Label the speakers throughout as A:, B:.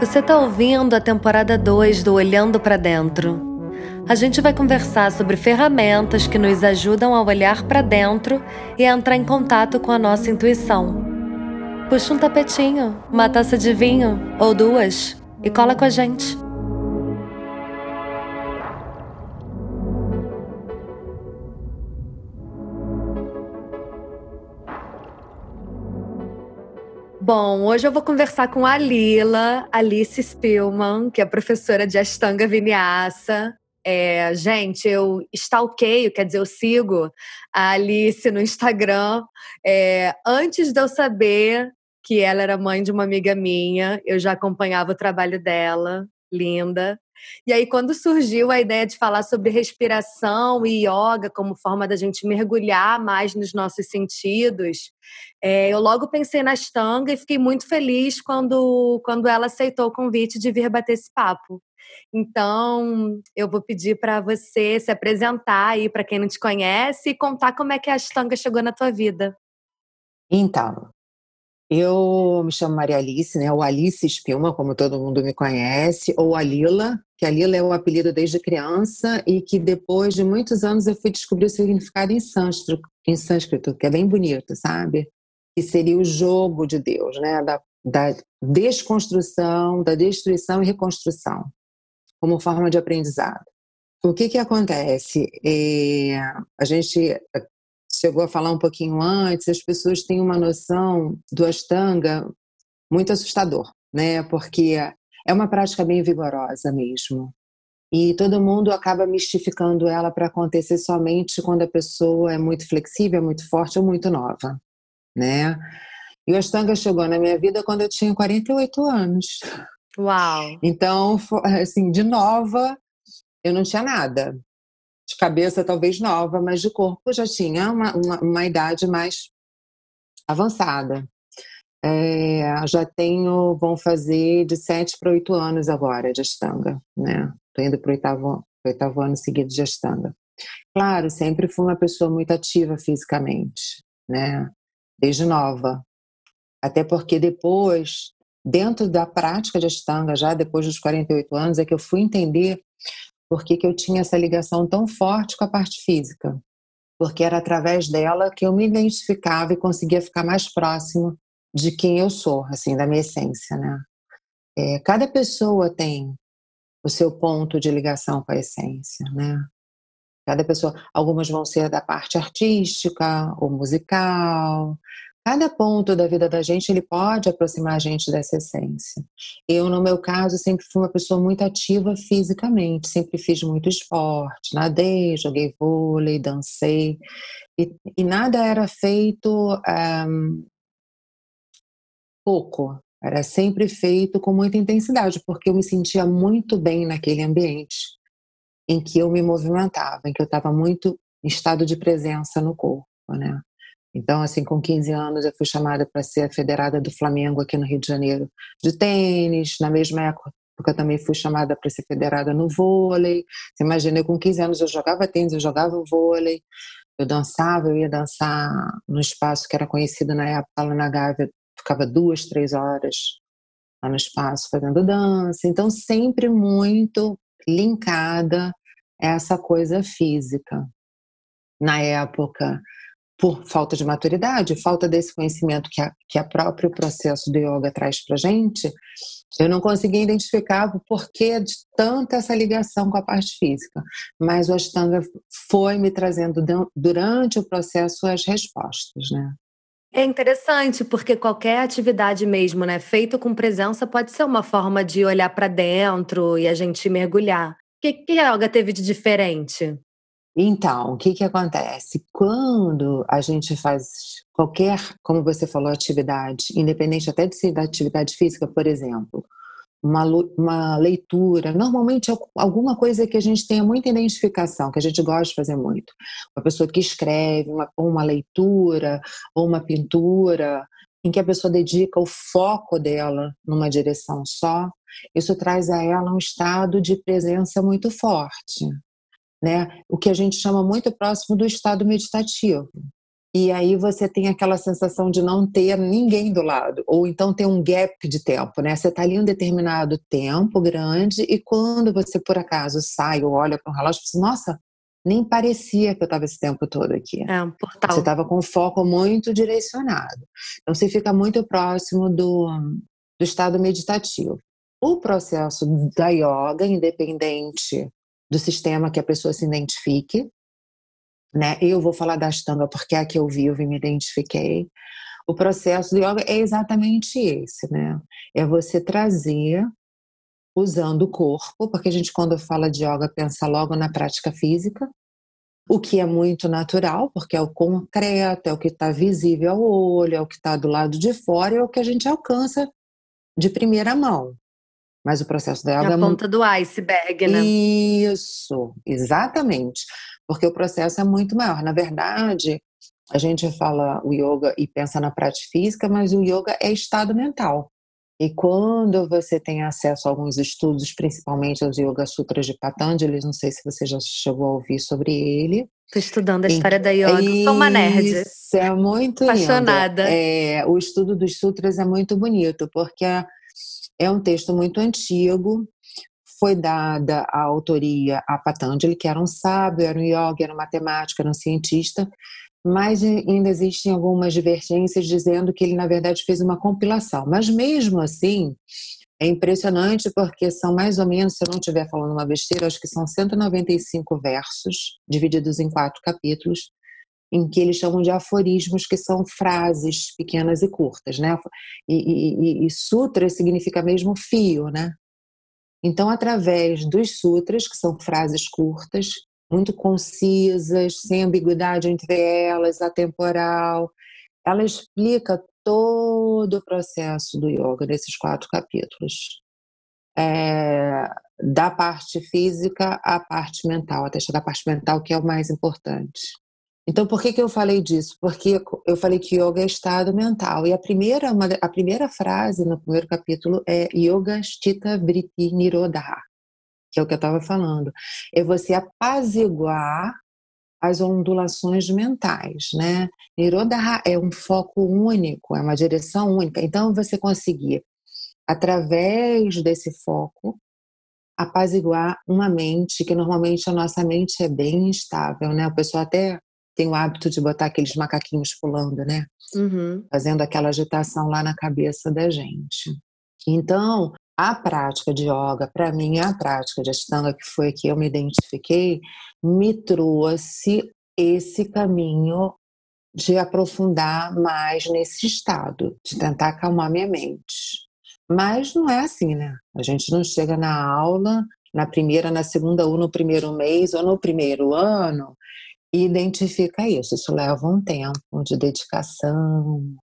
A: Você está ouvindo a temporada 2 do Olhando para Dentro. A gente vai conversar sobre ferramentas que nos ajudam a olhar para dentro e a entrar em contato com a nossa intuição. Puxa um tapetinho, uma taça de vinho ou duas e cola com a gente. Bom, hoje eu vou conversar com a Lila, Alice Spillman, que é professora de Ashtanga Vinyasa. É, gente, eu stalkeio, quer dizer, eu sigo a Alice no Instagram. É, antes de eu saber que ela era mãe de uma amiga minha, eu já acompanhava o trabalho dela, linda. E aí, quando surgiu a ideia de falar sobre respiração e yoga como forma da gente mergulhar mais nos nossos sentidos, é, eu logo pensei na Stanga e fiquei muito feliz quando, quando ela aceitou o convite de vir bater esse papo. Então, eu vou pedir para você se apresentar aí para quem não te conhece e contar como é que a Ashtanga chegou na tua vida.
B: Então, eu me chamo Maria Alice, né? Ou Alice Espilma, como todo mundo me conhece, ou a Lila, que a Lila é o apelido desde criança e que depois de muitos anos eu fui descobrir o significado em sânscrito, em sânscrito que é bem bonito, sabe? Que seria o jogo de Deus, né? Da, da desconstrução, da destruição e reconstrução, como forma de aprendizado. O que que acontece? É, a gente chegou a falar um pouquinho antes, as pessoas têm uma noção do Ashtanga muito assustador, né? Porque é uma prática bem vigorosa mesmo. E todo mundo acaba mistificando ela para acontecer somente quando a pessoa é muito flexível, muito forte ou muito nova, né? E o Ashtanga chegou na minha vida quando eu tinha 48 anos.
A: Uau!
B: Então, assim, de nova, eu não tinha nada de cabeça talvez nova, mas de corpo já tinha uma, uma, uma idade mais avançada. É, já tenho, vão fazer de sete para oito anos agora de Astanga, né? Estou indo para o oitavo, oitavo ano seguido de Astanga. Claro, sempre fui uma pessoa muito ativa fisicamente, né? Desde nova. Até porque depois, dentro da prática de Astanga, já depois dos 48 anos, é que eu fui entender por que, que eu tinha essa ligação tão forte com a parte física. Porque era através dela que eu me identificava e conseguia ficar mais próximo de quem eu sou, assim, da minha essência, né? É, cada pessoa tem o seu ponto de ligação com a essência, né? Cada pessoa, algumas vão ser da parte artística ou musical, cada ponto da vida da gente ele pode aproximar a gente dessa essência. Eu, no meu caso, sempre fui uma pessoa muito ativa fisicamente, sempre fiz muito esporte, nadei, joguei vôlei, dancei, e, e nada era feito um, pouco, era sempre feito com muita intensidade, porque eu me sentia muito bem naquele ambiente em que eu me movimentava, em que eu estava muito em estado de presença no corpo, né? Então, assim, com 15 anos eu fui chamada para ser a federada do Flamengo aqui no Rio de Janeiro de tênis. Na mesma época eu também fui chamada para ser federada no vôlei. Você imagina, eu com 15 anos eu jogava tênis, eu jogava vôlei, eu dançava, eu ia dançar no espaço que era conhecido na época lá na Gávea, ficava duas, três horas lá no espaço fazendo dança. Então, sempre muito linkada a essa coisa física. Na época, por falta de maturidade, falta desse conhecimento que a, que a próprio processo do yoga traz para gente, eu não consegui identificar o porquê de tanta essa ligação com a parte física. Mas o Ashtanga foi me trazendo durante o processo as respostas, né?
A: É interessante, porque qualquer atividade mesmo, né, feito com presença, pode ser uma forma de olhar para dentro e a gente mergulhar. O que, que a yoga teve de diferente?
B: Então, o que, que acontece? Quando a gente faz qualquer, como você falou, atividade, independente até de ser da atividade física, por exemplo, uma, uma leitura, normalmente alguma coisa que a gente tenha muita identificação, que a gente gosta de fazer muito. Uma pessoa que escreve, uma, uma leitura, ou uma pintura, em que a pessoa dedica o foco dela numa direção só, isso traz a ela um estado de presença muito forte né? O que a gente chama muito próximo do estado meditativo. E aí você tem aquela sensação de não ter ninguém do lado, ou então ter um gap de tempo, né? Você está ali um determinado tempo grande e quando você por acaso sai ou olha para um relógio, você nossa, nem parecia que eu estava esse tempo todo aqui.
A: É um portal.
B: Você estava com foco muito direcionado. Então você fica muito próximo do, do estado meditativo. O processo da yoga, independente do sistema que a pessoa se identifique, né? Eu vou falar da Ashtanga porque é a que eu vivo e me identifiquei. O processo do yoga é exatamente esse, né? É você trazer usando o corpo, porque a gente quando fala de yoga pensa logo na prática física, o que é muito natural, porque é o concreto, é o que está visível ao olho, é o que está do lado de fora, é o que a gente alcança de primeira mão. Mas o processo yoga
A: é a ponta do iceberg, né?
B: Isso, exatamente. Porque o processo é muito maior. Na verdade, a gente fala o yoga e pensa na prática física, mas o yoga é estado mental. E quando você tem acesso a alguns estudos, principalmente aos Yoga Sutras de Patanjali, não sei se você já chegou a ouvir sobre ele.
A: Estou estudando a história da yoga, sou uma nerd.
B: Isso, é muito
A: Apaixonada.
B: É, o estudo dos sutras é muito bonito, porque é um texto muito antigo, foi dada a autoria a Patanjali, que era um sábio, era um yogi, era um matemático, era um cientista, mas ainda existem algumas divergências dizendo que ele, na verdade, fez uma compilação. Mas mesmo assim, é impressionante porque são mais ou menos, se eu não estiver falando uma besteira, acho que são 195 versos, divididos em quatro capítulos, em que eles chamam de aforismos, que são frases pequenas e curtas, né? E, e, e sutra significa mesmo fio, né? Então, através dos sutras, que são frases curtas, muito concisas, sem ambiguidade entre elas, atemporal. Ela explica todo o processo do yoga nesses quatro capítulos. É, da parte física à parte mental, até chegar à parte mental, que é o mais importante. Então, por que, que eu falei disso? Porque eu falei que yoga é estado mental. E a primeira, uma, a primeira frase no primeiro capítulo é Yoga Stita Vritti Nirodha que é o que eu estava falando, é você apaziguar as ondulações mentais, né? Nirodha é um foco único, é uma direção única. Então você conseguir através desse foco apaziguar uma mente que normalmente a nossa mente é bem instável, né? O pessoal até tem o hábito de botar aqueles macaquinhos pulando, né?
A: Uhum.
B: Fazendo aquela agitação lá na cabeça da gente. Então, a prática de yoga, para mim, a prática de Ashtanga, que foi que eu me identifiquei, me trouxe esse caminho de aprofundar mais nesse estado, de tentar acalmar minha mente. Mas não é assim, né? A gente não chega na aula, na primeira, na segunda, ou no primeiro mês, ou no primeiro ano, e identifica isso. Isso leva um tempo de dedicação,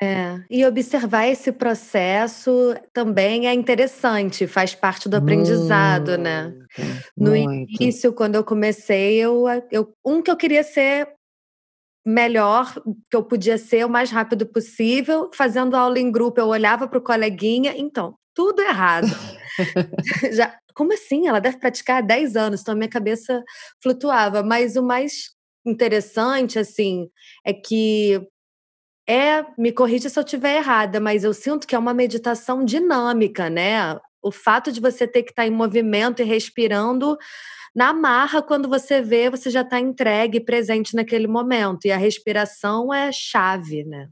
A: é, e observar esse processo também é interessante, faz parte do aprendizado, né?
B: muito,
A: né? No
B: muito.
A: início, quando eu comecei, eu, eu, um que eu queria ser melhor, que eu podia ser o mais rápido possível, fazendo aula em grupo, eu olhava para o coleguinha, então, tudo errado. Já, como assim? Ela deve praticar há 10 anos, então a minha cabeça flutuava. Mas o mais interessante, assim, é que é, me corrija se eu estiver errada, mas eu sinto que é uma meditação dinâmica, né? O fato de você ter que estar em movimento e respirando na marra, quando você vê, você já está entregue, presente naquele momento. E a respiração é chave, né?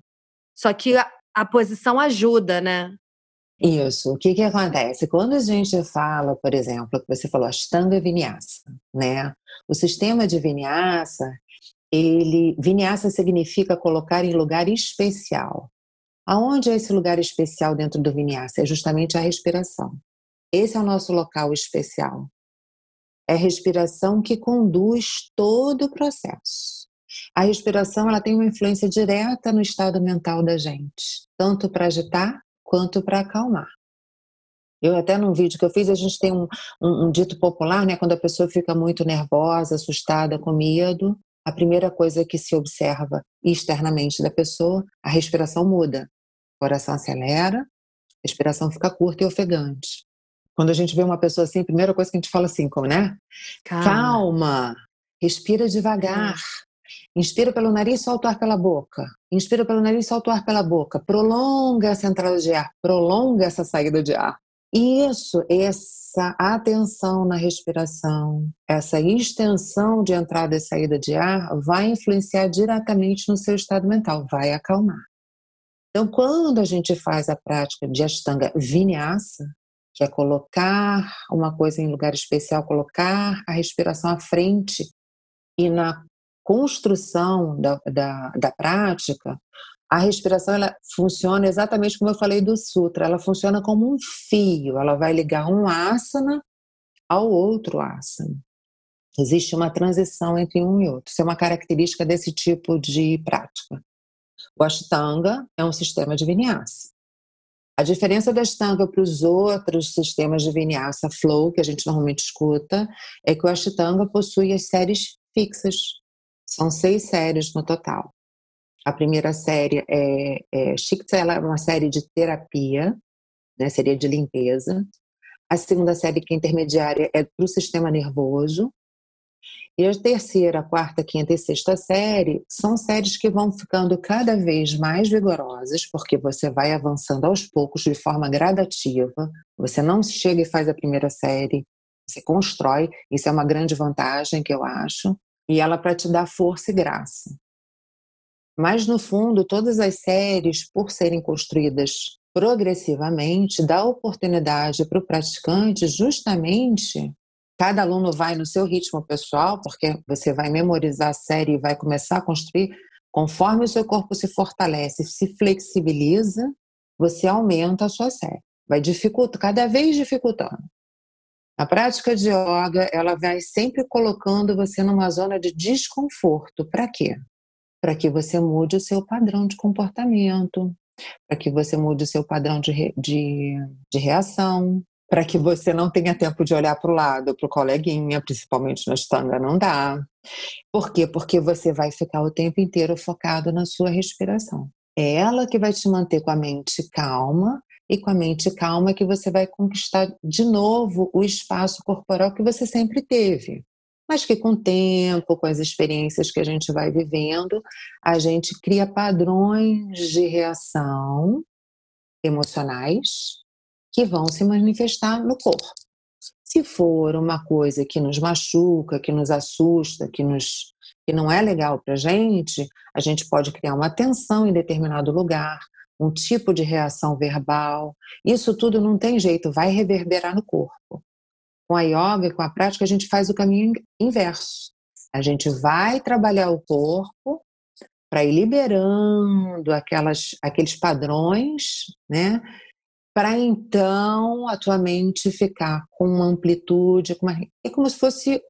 A: Só que a, a posição ajuda, né?
B: Isso. O que que acontece? Quando a gente fala, por exemplo, que você falou Ashtanga Vinyasa, né? O sistema de Vinyasa, ele vinyasa significa colocar em lugar especial. Aonde é esse lugar especial dentro do vinyasa? É justamente a respiração. Esse é o nosso local especial. É a respiração que conduz todo o processo. A respiração ela tem uma influência direta no estado mental da gente, tanto para agitar quanto para acalmar. Eu até num vídeo que eu fiz, a gente tem um, um, um, dito popular, né? Quando a pessoa fica muito nervosa, assustada, com medo, a primeira coisa que se observa externamente da pessoa, a respiração muda. O coração acelera, a respiração fica curta e ofegante. Quando a gente vê uma pessoa assim, a primeira coisa que a gente fala assim, como, né? Calma, Calma respira devagar. Inspira pelo nariz, solta o ar pela boca. Inspira pelo nariz, solta o ar pela boca. Prolonga essa entrada de ar, prolonga essa saída de ar. Isso, essa atenção na respiração, essa extensão de entrada e saída de ar vai influenciar diretamente no seu estado mental, vai acalmar. Então, quando a gente faz a prática de Ashtanga Vinyasa, que é colocar uma coisa em lugar especial, colocar a respiração à frente e na construção da, da, da prática, a respiração ela funciona exatamente como eu falei do sutra, ela funciona como um fio, ela vai ligar um asana ao outro asana. Existe uma transição entre um e outro. Isso é uma característica desse tipo de prática. O Ashtanga é um sistema de vinyasa. A diferença da Ashtanga para os outros sistemas de vinyasa flow que a gente normalmente escuta é que o Ashtanga possui as séries fixas. São seis séries no total. A primeira série é, é Shiktela, é uma série de terapia, né, seria de limpeza. A segunda série, que é intermediária, é para o sistema nervoso. E a terceira, quarta, quinta e sexta série são séries que vão ficando cada vez mais vigorosas, porque você vai avançando aos poucos, de forma gradativa. Você não chega e faz a primeira série, você constrói. Isso é uma grande vantagem que eu acho. E ela para te dar força e graça. Mas, no fundo, todas as séries, por serem construídas progressivamente, dá oportunidade para o praticante justamente Cada aluno vai no seu ritmo pessoal, porque você vai memorizar a série e vai começar a construir. Conforme o seu corpo se fortalece, se flexibiliza, você aumenta a sua série. Vai dificultar, cada vez dificultando. A prática de yoga, ela vai sempre colocando você numa zona de desconforto. Para quê? Para que você mude o seu padrão de comportamento, para que você mude o seu padrão de, de, de reação, para que você não tenha tempo de olhar para o lado, para o coleguinha, principalmente na estanga, não dá. Por quê? Porque você vai ficar o tempo inteiro focado na sua respiração. É ela que vai te manter com a mente calma e com a mente calma que você vai conquistar de novo o espaço corporal que você sempre teve. Mas que com o tempo, com as experiências que a gente vai vivendo, a gente cria padrões de reação emocionais que vão se manifestar no corpo. Se for uma coisa que nos machuca, que nos assusta, que, nos, que não é legal para a gente, a gente pode criar uma tensão em determinado lugar, um tipo de reação verbal. Isso tudo não tem jeito, vai reverberar no corpo. Com a yoga, com a prática, a gente faz o caminho inverso. A gente vai trabalhar o corpo para ir liberando aquelas, aqueles padrões, né? para então a tua mente ficar com uma amplitude, com uma... é como se fosse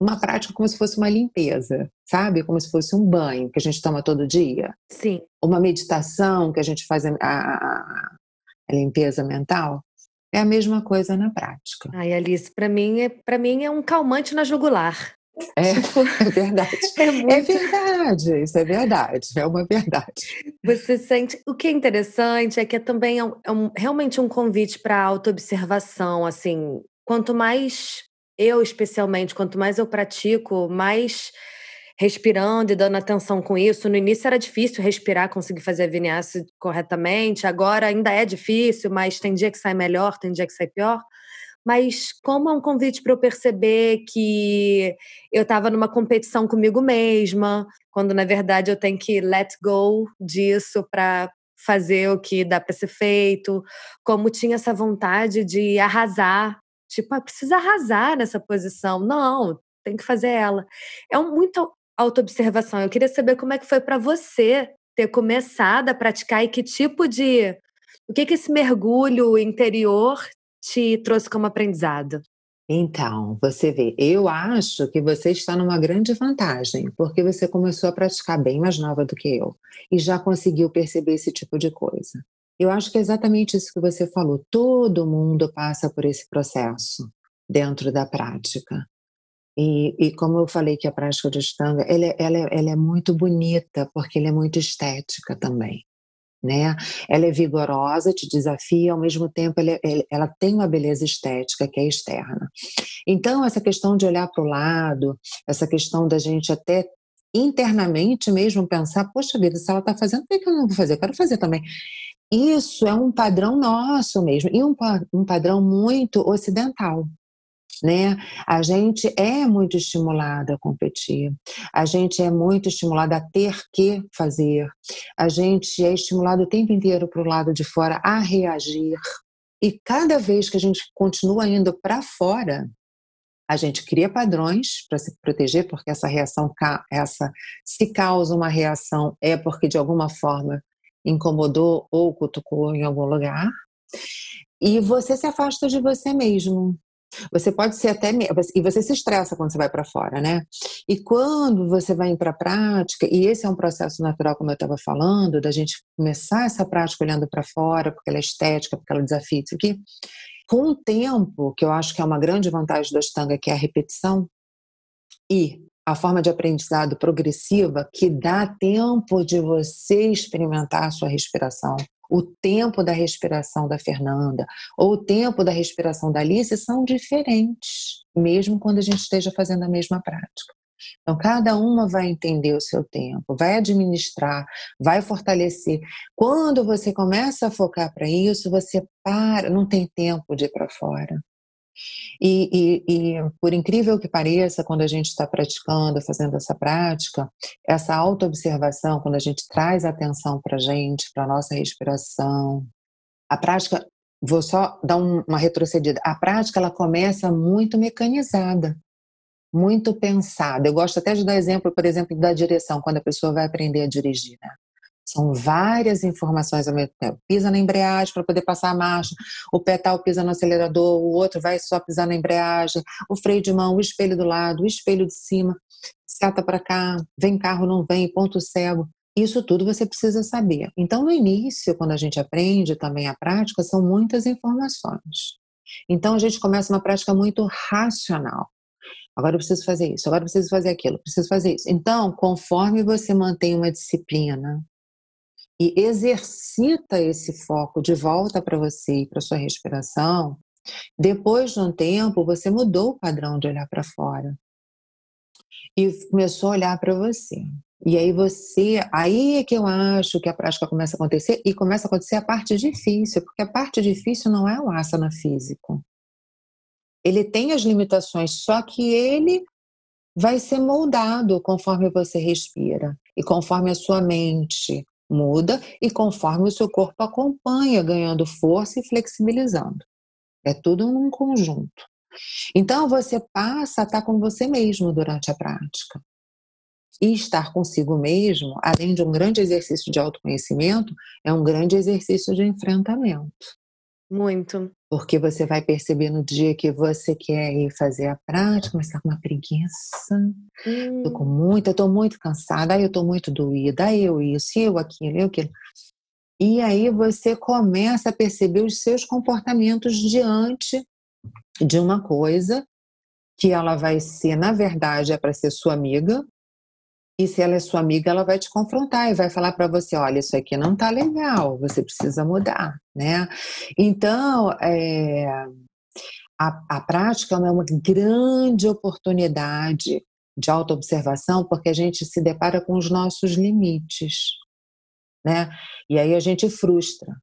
B: uma prática, como se fosse uma limpeza, sabe? Como se fosse um banho que a gente toma todo dia.
A: Sim.
B: Uma meditação que a gente faz a, a, a limpeza mental. É a mesma coisa na prática.
A: Ai, Alice, para mim, é, para mim é um calmante na jugular.
B: É, tipo, é verdade. É, muito... é, verdade, isso é verdade, é uma verdade.
A: Você sente. O que é interessante é que é também é, um, é um, realmente um convite para autoobservação. Assim, quanto mais eu, especialmente, quanto mais eu pratico, mais respirando e dando atenção com isso. No início era difícil respirar, conseguir fazer a vinyasa corretamente. Agora ainda é difícil, mas tem dia que sai melhor, tem dia que sai pior mas como é um convite para eu perceber que eu estava numa competição comigo mesma, quando na verdade eu tenho que let go disso para fazer o que dá para ser feito, como tinha essa vontade de arrasar, tipo, ah, precisa arrasar nessa posição. Não, tem que fazer ela. É um, muita autoobservação. Eu queria saber como é que foi para você ter começado a praticar e que tipo de o que que esse mergulho interior te trouxe como aprendizado?
B: Então, você vê, eu acho que você está numa grande vantagem, porque você começou a praticar bem mais nova do que eu e já conseguiu perceber esse tipo de coisa. Eu acho que é exatamente isso que você falou. Todo mundo passa por esse processo dentro da prática. E, e como eu falei que a prática de Ashtanga, ela, é, ela, é, ela é muito bonita, porque ela é muito estética também né? Ela é vigorosa, te desafia, ao mesmo tempo ela, é, ela tem uma beleza estética que é externa. Então, essa questão de olhar para o lado, essa questão da gente até internamente mesmo pensar, poxa vida, se ela está fazendo, por que eu não vou fazer? Eu quero fazer também. Isso é um padrão nosso mesmo, e um, um padrão muito ocidental. Né? A gente é muito estimulada a competir, a gente é muito estimulada a ter que fazer, a gente é estimulado o tempo inteiro para o lado de fora a reagir. E cada vez que a gente continua indo para fora, a gente cria padrões para se proteger, porque essa reação, essa, se causa uma reação, é porque de alguma forma incomodou ou cutucou em algum lugar. E você se afasta de você mesmo. Você pode ser até e você se estressa quando você vai para fora, né? E quando você vai para a prática, e esse é um processo natural, como eu estava falando, da gente começar essa prática olhando para fora, porque ela é estética, porque ela desafia isso aqui. Com o tempo, que eu acho que é uma grande vantagem da Ashtanga, que é a repetição, e a forma de aprendizado progressiva, que dá tempo de você experimentar a sua respiração. O tempo da respiração da Fernanda ou o tempo da respiração da Alice são diferentes, mesmo quando a gente esteja fazendo a mesma prática. Então, cada uma vai entender o seu tempo, vai administrar, vai fortalecer. Quando você começa a focar para isso, você para, não tem tempo de ir para fora. E, e, e, por incrível que pareça, quando a gente está praticando, fazendo essa prática, essa autoobservação, quando a gente traz atenção para a gente, para a nossa respiração, a prática, vou só dar um, uma retrocedida, a prática ela começa muito mecanizada muito pensada. Eu gosto até de dar exemplo, por exemplo, da direção, quando a pessoa vai aprender a dirigir. Né? São várias informações ao mesmo tempo. Pisa na embreagem para poder passar a marcha, o pé tal pisa no acelerador, o outro vai só pisar na embreagem, o freio de mão, o espelho do lado, o espelho de cima, seta para cá, vem carro, não vem, ponto cego. Isso tudo você precisa saber. Então, no início, quando a gente aprende também a prática, são muitas informações. Então, a gente começa uma prática muito racional agora eu preciso fazer isso, agora eu preciso fazer aquilo, preciso fazer isso. Então, conforme você mantém uma disciplina e exercita esse foco de volta para você e para sua respiração, depois de um tempo você mudou o padrão de olhar para fora e começou a olhar para você. E aí você, aí é que eu acho que a prática começa a acontecer e começa a acontecer a parte difícil, porque a parte difícil não é o asana físico. Ele tem as limitações, só que ele vai ser moldado conforme você respira e conforme a sua mente muda e conforme o seu corpo acompanha, ganhando força e flexibilizando. É tudo num conjunto. Então você passa a estar com você mesmo durante a prática. E estar consigo mesmo, além de um grande exercício de autoconhecimento, é um grande exercício de enfrentamento.
A: Muito.
B: Porque você vai perceber no dia que você quer ir fazer a prática, mas está com uma preguiça. Hum. Tô com hum. muita, tô muito cansada, aí eu tô muito doída, aí eu isso, eu aquilo, eu aquilo. E aí você começa a perceber os seus comportamentos diante de uma coisa que ela vai ser, na verdade, é para ser sua amiga, e se ela é sua amiga, ela vai te confrontar e vai falar para você: olha, isso aqui não tá legal, você precisa mudar, né? Então, é, a, a prática é uma grande oportunidade de autoobservação, porque a gente se depara com os nossos limites, né? E aí a gente frustra.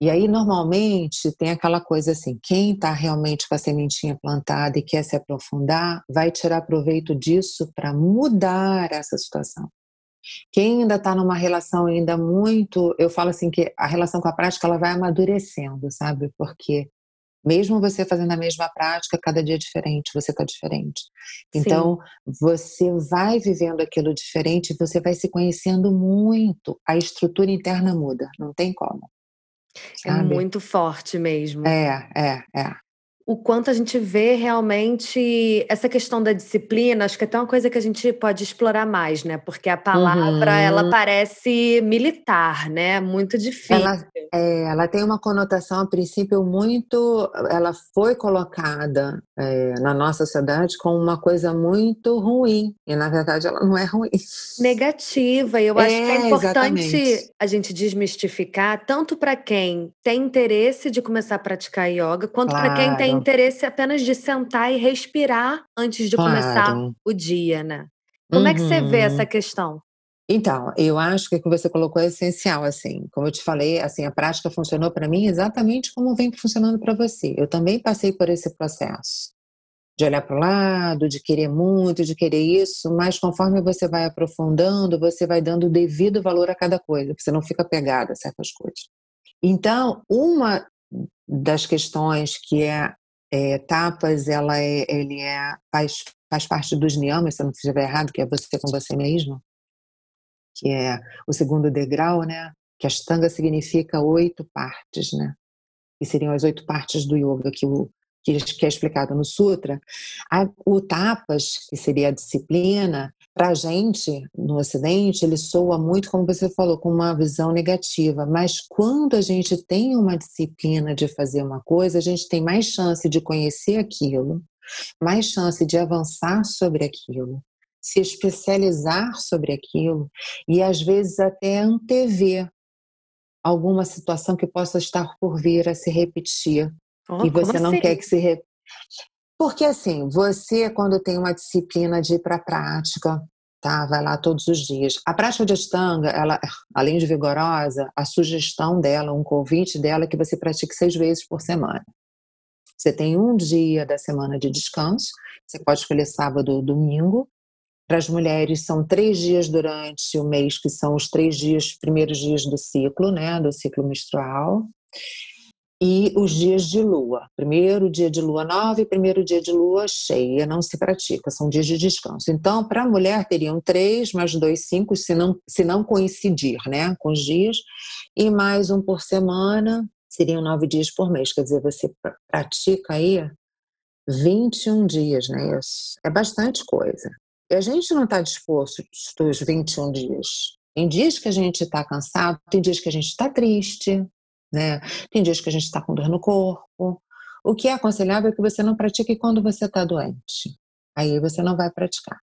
B: E aí, normalmente, tem aquela coisa assim: quem está realmente com a sementinha plantada e quer se aprofundar, vai tirar proveito disso para mudar essa situação. Quem ainda está numa relação ainda muito, eu falo assim que a relação com a prática ela vai amadurecendo, sabe? Porque mesmo você fazendo a mesma prática, cada dia é diferente, você está diferente. Então, Sim. você vai vivendo aquilo diferente, você vai se conhecendo muito, a estrutura interna muda, não tem como.
A: É muito forte mesmo.
B: É, é, é
A: o quanto a gente vê realmente essa questão da disciplina, acho que é até uma coisa que a gente pode explorar mais, né? Porque a palavra, uhum. ela parece militar, né? Muito difícil.
B: Ela, é, ela tem uma conotação, a princípio, muito... Ela foi colocada é, na nossa sociedade como uma coisa muito ruim. E, na verdade, ela não é ruim.
A: Negativa. E eu acho é, que é importante exatamente. a gente desmistificar, tanto para quem tem interesse de começar a praticar yoga, quanto claro. para quem tem interesse apenas de sentar e respirar antes de claro. começar o dia, né? Como uhum. é que você vê essa uhum. questão?
B: Então, eu acho que o que você colocou é essencial, assim. Como eu te falei, assim, a prática funcionou para mim exatamente como vem funcionando para você. Eu também passei por esse processo de olhar para o lado, de querer muito, de querer isso, mas conforme você vai aprofundando, você vai dando o devido valor a cada coisa, porque você não fica pegada a certas coisas. Então, uma das questões que é, é tapas, ela é, ele é faz, faz parte dos niyamas, se eu não estiver errado, que é você com você mesmo, que é o segundo degrau, né? Que Ashtanga significa oito partes, né? E seriam as oito partes do yoga que o que é explicado no Sutra, o tapas, que seria a disciplina, para a gente, no Ocidente, ele soa muito, como você falou, com uma visão negativa. Mas quando a gente tem uma disciplina de fazer uma coisa, a gente tem mais chance de conhecer aquilo, mais chance de avançar sobre aquilo, se especializar sobre aquilo e às vezes até antever alguma situação que possa estar por vir a se repetir Oh, e você não assim? quer que se repita. Porque assim, você quando tem uma disciplina de ir para a prática, tá? Vai lá todos os dias. A prática de Ashtanga, ela, além de vigorosa, a sugestão dela, um convite dela é que você pratique seis vezes por semana. Você tem um dia da semana de descanso, você pode escolher sábado ou domingo. Para as mulheres, são três dias durante o mês, que são os três dias, primeiros dias do ciclo, né? Do ciclo menstrual e os dias de lua. Primeiro dia de lua nova e primeiro dia de lua cheia não se pratica, são dias de descanso. Então, para a mulher, teriam três mais dois, cinco, se não, se não coincidir né, com os dias, e mais um por semana, seriam nove dias por mês. Quer dizer, você pratica aí 21 dias, né? Isso é bastante coisa. E a gente não está disposto os 21 dias. Tem dias que a gente está cansado, tem dias que a gente está triste, né? Tem dias que a gente está com dor no corpo. O que é aconselhável é que você não pratique quando você está doente. Aí você não vai praticar.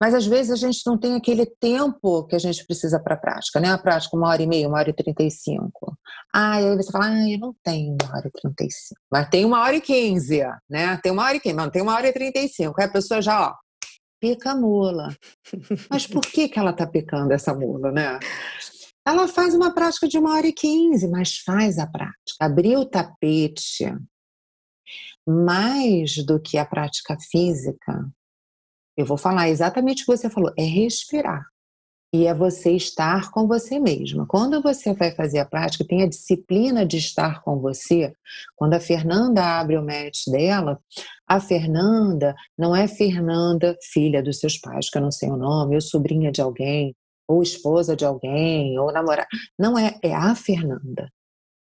B: Mas às vezes a gente não tem aquele tempo que a gente precisa para a prática, né? A prática, uma hora e meia, uma hora e trinta e cinco. Ah, aí você fala, ah, eu não tenho uma hora e trinta e cinco. Mas tem uma hora e quinze, né? Tem uma hora e quinze, não, tem uma hora e trinta e cinco. Aí a pessoa já, ó, pica a mula. Mas por que, que ela tá picando essa mula, né? Ela faz uma prática de uma hora e quinze, mas faz a prática. Abrir o tapete, mais do que a prática física, eu vou falar exatamente o que você falou, é respirar. E é você estar com você mesma. Quando você vai fazer a prática, tem a disciplina de estar com você. Quando a Fernanda abre o match dela, a Fernanda não é Fernanda, filha dos seus pais, que eu não sei o nome, ou sobrinha de alguém ou esposa de alguém, ou namorada. Não é, é a Fernanda,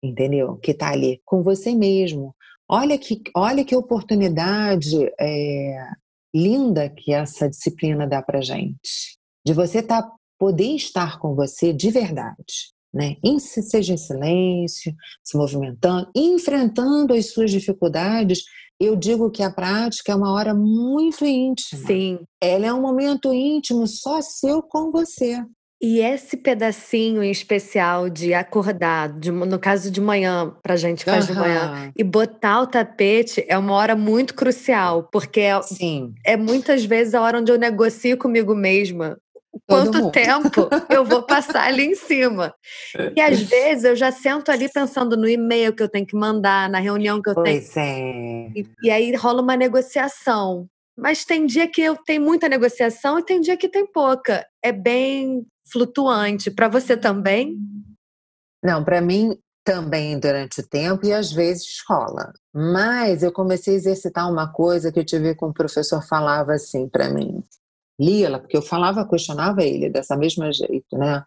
B: entendeu? Que está ali com você mesmo. Olha que, olha que oportunidade é, linda que essa disciplina dá para gente. De você tá, poder estar com você de verdade. Né? Seja em silêncio, se movimentando, enfrentando as suas dificuldades. Eu digo que a prática é uma hora muito íntima.
A: Sim.
B: Ela é um momento íntimo só seu com você.
A: E esse pedacinho em especial de acordar, de, no caso de manhã, pra gente faz uhum. de manhã, e botar o tapete é uma hora muito crucial, porque é, é muitas vezes a hora onde eu negocio comigo mesma quanto tempo eu vou passar ali em cima. E às vezes eu já sento ali pensando no e-mail que eu tenho que mandar, na reunião que eu
B: pois
A: tenho.
B: É.
A: E, e aí rola uma negociação. Mas tem dia que eu tenho muita negociação e tem dia que tem pouca. É bem flutuante. Para você também?
B: Não, para mim também durante o tempo e às vezes rola. Mas eu comecei a exercitar uma coisa que eu tive com o professor falava assim para mim. Lila, porque eu falava, questionava ele dessa mesma jeito, né?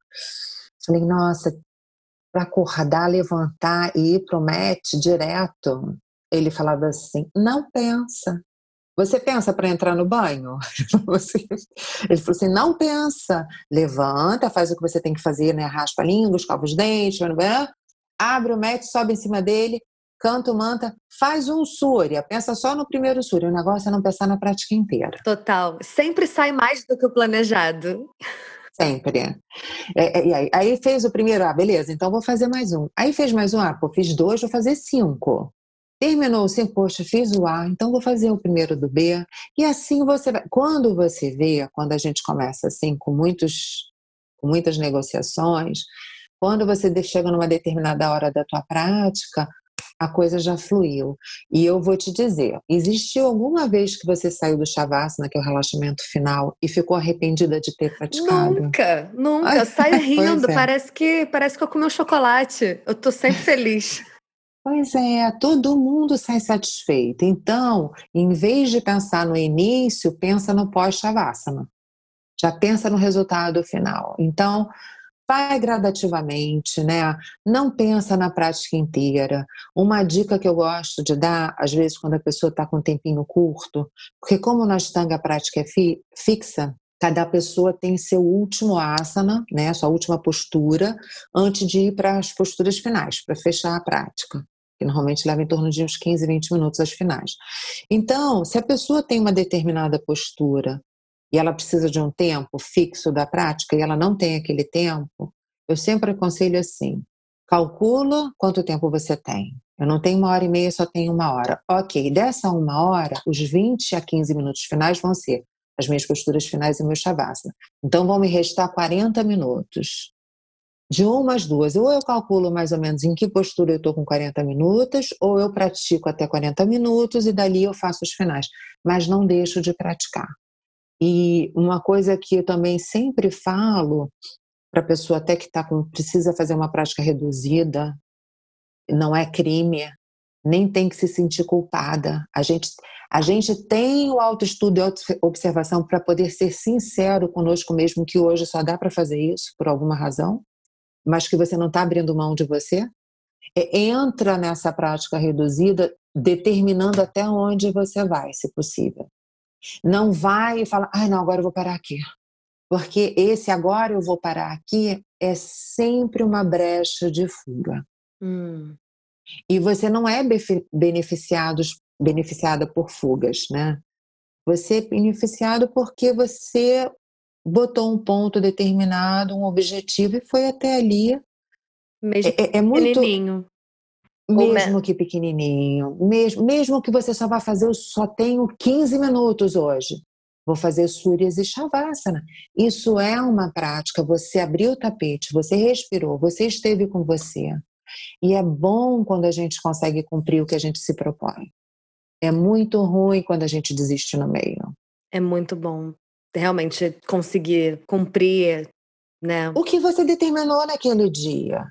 B: Falei, nossa, para acordar, levantar e ir pro match direto. Ele falava assim: não pensa, você pensa para entrar no banho? Ele falou assim: não pensa. Levanta, faz o que você tem que fazer, né? Raspa a língua, escova os dentes, abre o mat, sobe em cima dele, canta o manta, faz um surya. Pensa só no primeiro surya. O negócio é não pensar na prática inteira.
A: Total. Sempre sai mais do que o planejado.
B: Sempre. É, é, aí, aí fez o primeiro, ah, beleza, então vou fazer mais um. Aí fez mais um, ah, pô, fiz dois, vou fazer cinco. Terminou o assim, poxa, fiz o A, então vou fazer o primeiro do B. E assim você vai. Quando você vê, quando a gente começa assim, com, muitos, com muitas negociações, quando você chega numa determinada hora da tua prática, a coisa já fluiu. E eu vou te dizer, existiu alguma vez que você saiu do Shavasana, que é o relaxamento final, e ficou arrependida de ter praticado?
A: Nunca, nunca. Eu saio rindo, é. parece, que, parece que eu comi um chocolate. Eu tô sempre feliz.
B: Pois é, todo mundo sai satisfeito. Então, em vez de pensar no início, pensa no pós-Shavasana. Já pensa no resultado final. Então, vai gradativamente, né? Não pensa na prática inteira. Uma dica que eu gosto de dar, às vezes, quando a pessoa está com um tempinho curto, porque como na Ashtanga a prática é fi fixa, cada pessoa tem seu último asana, né, sua última postura, antes de ir para as posturas finais, para fechar a prática que normalmente leva em torno de uns 15, 20 minutos as finais. Então, se a pessoa tem uma determinada postura e ela precisa de um tempo fixo da prática e ela não tem aquele tempo, eu sempre aconselho assim: calcula quanto tempo você tem. Eu não tenho uma hora e meia, só tenho uma hora. Ok, dessa uma hora, os 20 a 15 minutos finais vão ser as minhas posturas finais e meu shavasana. Então vão me restar 40 minutos de uma às duas. Ou eu calculo mais ou menos em que postura eu estou com 40 minutos, ou eu pratico até 40 minutos e dali eu faço os finais. Mas não deixo de praticar. E uma coisa que eu também sempre falo para a pessoa até que tá com, precisa fazer uma prática reduzida, não é crime, nem tem que se sentir culpada. A gente, a gente tem o autoestudo e a observação para poder ser sincero conosco mesmo que hoje só dá para fazer isso por alguma razão mas que você não está abrindo mão de você, é, entra nessa prática reduzida determinando até onde você vai, se possível. Não vai e fala, ai não, agora eu vou parar aqui. Porque esse agora eu vou parar aqui é sempre uma brecha de fuga. Hum. E você não é beneficiado, beneficiada por fugas, né? Você é beneficiado porque você botou um ponto determinado, um objetivo e foi até ali.
A: Mesmo é, é, é muito.
B: Mesmo que pequenininho, mesmo, mesmo que você só vá fazer, eu só tenho 15 minutos hoje. Vou fazer Suryas e Shavasana. Isso é uma prática. Você abriu o tapete, você respirou, você esteve com você. E é bom quando a gente consegue cumprir o que a gente se propõe. É muito ruim quando a gente desiste no meio.
A: É muito bom realmente conseguir cumprir, né?
B: O que você determinou naquele dia.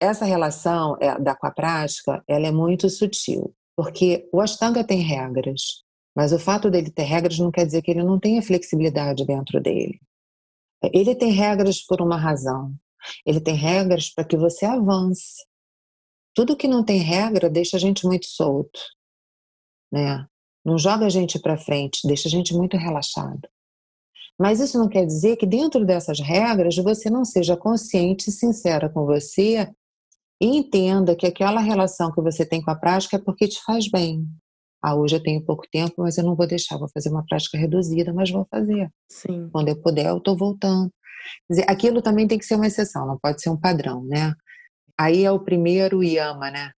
B: Essa relação é, da com a prática, ela é muito sutil, porque o Ashtanga tem regras, mas o fato dele ter regras não quer dizer que ele não tenha flexibilidade dentro dele. Ele tem regras por uma razão. Ele tem regras para que você avance. Tudo que não tem regra deixa a gente muito solto, né? Não joga a gente para frente, deixa a gente muito relaxado. Mas isso não quer dizer que dentro dessas regras você não seja consciente e sincera com você e entenda que aquela relação que você tem com a prática é porque te faz bem. Ah, hoje eu tenho pouco tempo, mas eu não vou deixar, vou fazer uma prática reduzida, mas vou fazer.
A: Sim.
B: Quando eu puder, eu estou voltando. Dizer, aquilo também tem que ser uma exceção, não pode ser um padrão, né? Aí é o primeiro yama, né?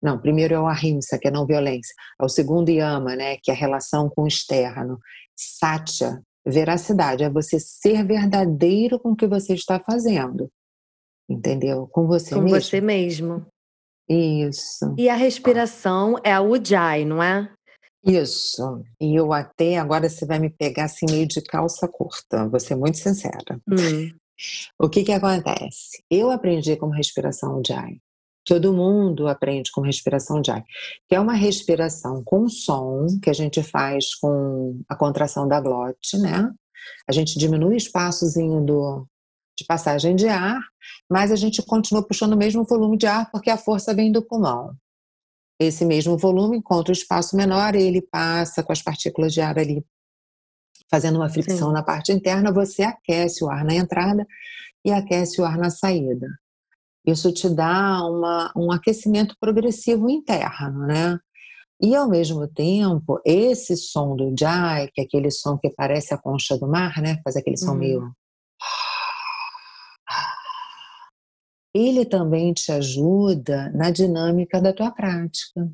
B: Não, primeiro é o ahimsa, que é não violência. É o segundo yama, né, que é a relação com o externo. Satya, veracidade, é você ser verdadeiro com o que você está fazendo. Entendeu? Com você
A: com
B: mesmo.
A: Com você mesmo.
B: Isso.
A: E a respiração é a Ujjayi, não é?
B: Isso. E eu até, agora você vai me pegar assim meio de calça curta, vou ser muito sincera. Hum. O que que acontece? Eu aprendi como respiração Ujjayi. Todo mundo aprende com respiração Jai, que é uma respiração com som que a gente faz com a contração da glote, né? A gente diminui o espaçozinho do, de passagem de ar, mas a gente continua puxando o mesmo volume de ar porque a força vem do pulmão. Esse mesmo volume encontra o espaço menor e ele passa com as partículas de ar ali fazendo uma fricção Sim. na parte interna, você aquece o ar na entrada e aquece o ar na saída. Isso te dá uma, um aquecimento progressivo interno, né? E ao mesmo tempo, esse som do jai, que é aquele som que parece a concha do mar, né? Faz aquele som uhum. meio. Ele também te ajuda na dinâmica da tua prática.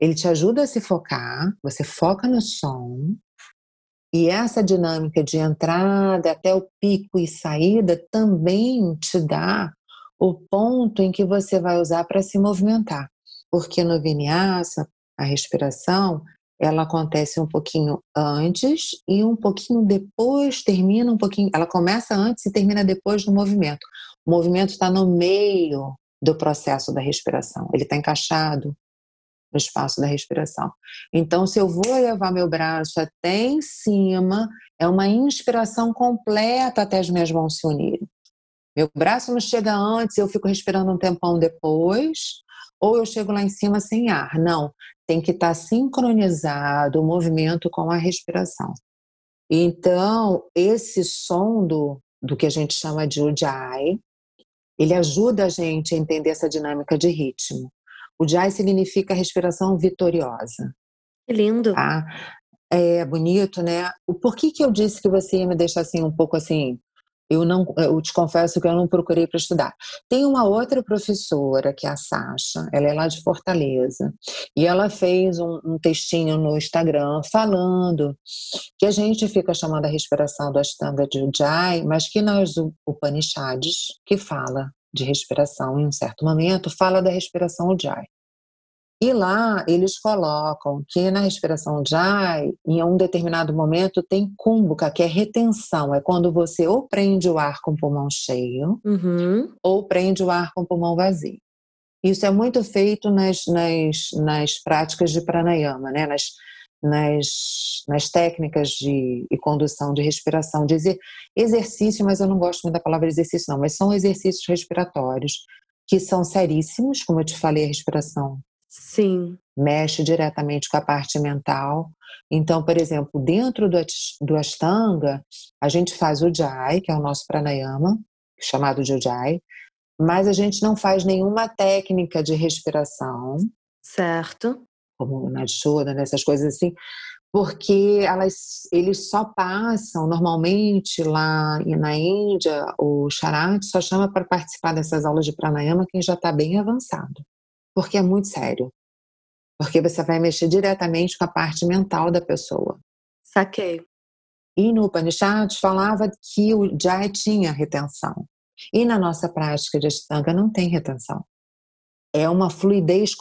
B: Ele te ajuda a se focar, você foca no som, e essa dinâmica de entrada até o pico e saída também te dá o ponto em que você vai usar para se movimentar. Porque no vinyasa, a respiração, ela acontece um pouquinho antes e um pouquinho depois termina um pouquinho. Ela começa antes e termina depois do movimento. O movimento está no meio do processo da respiração. Ele está encaixado no espaço da respiração. Então, se eu vou levar meu braço até em cima, é uma inspiração completa até as minhas mãos se unirem. Meu braço não chega antes, eu fico respirando um tempão depois, ou eu chego lá em cima sem ar. Não, tem que estar sincronizado o movimento com a respiração. Então, esse som do, do que a gente chama de Ujjayi, ele ajuda a gente a entender essa dinâmica de ritmo. O Jai significa respiração vitoriosa.
A: Que lindo.
B: Tá? É bonito, né? O porquê que eu disse que você ia me deixar assim um pouco assim eu não, eu te confesso que eu não procurei para estudar. Tem uma outra professora, que é a Sasha, ela é lá de Fortaleza, e ela fez um, um textinho no Instagram falando que a gente fica chamando a respiração do Ashtanga de Ujjayi, mas que nas Upanishads, que fala de respiração em um certo momento, fala da respiração Ujjayi. E lá eles colocam que na respiração Jai, em um determinado momento, tem cúmbuca, que é retenção. É quando você ou prende o ar com o pulmão cheio, uhum. ou prende o ar com o pulmão vazio. Isso é muito feito nas, nas, nas práticas de pranayama, né? nas, nas, nas técnicas de e condução de respiração. Dizer exercício, mas eu não gosto muito da palavra exercício, não, mas são exercícios respiratórios que são seríssimos, como eu te falei, a respiração
A: Sim.
B: Mexe diretamente com a parte mental. Então, por exemplo, dentro do, do Ashtanga, a gente faz o Jai, que é o nosso pranayama, chamado de Ujjayi, mas a gente não faz nenhuma técnica de respiração.
A: Certo.
B: Como na Shoda, nessas coisas assim, porque elas, eles só passam, normalmente lá na Índia, o Charat só chama para participar dessas aulas de pranayama quem já está bem avançado porque é muito sério. Porque você vai mexer diretamente com a parte mental da pessoa.
A: Saquei.
B: E no Upanishad falava que o Jai tinha retenção. E na nossa prática de Ashtanga não tem retenção. É uma fluidez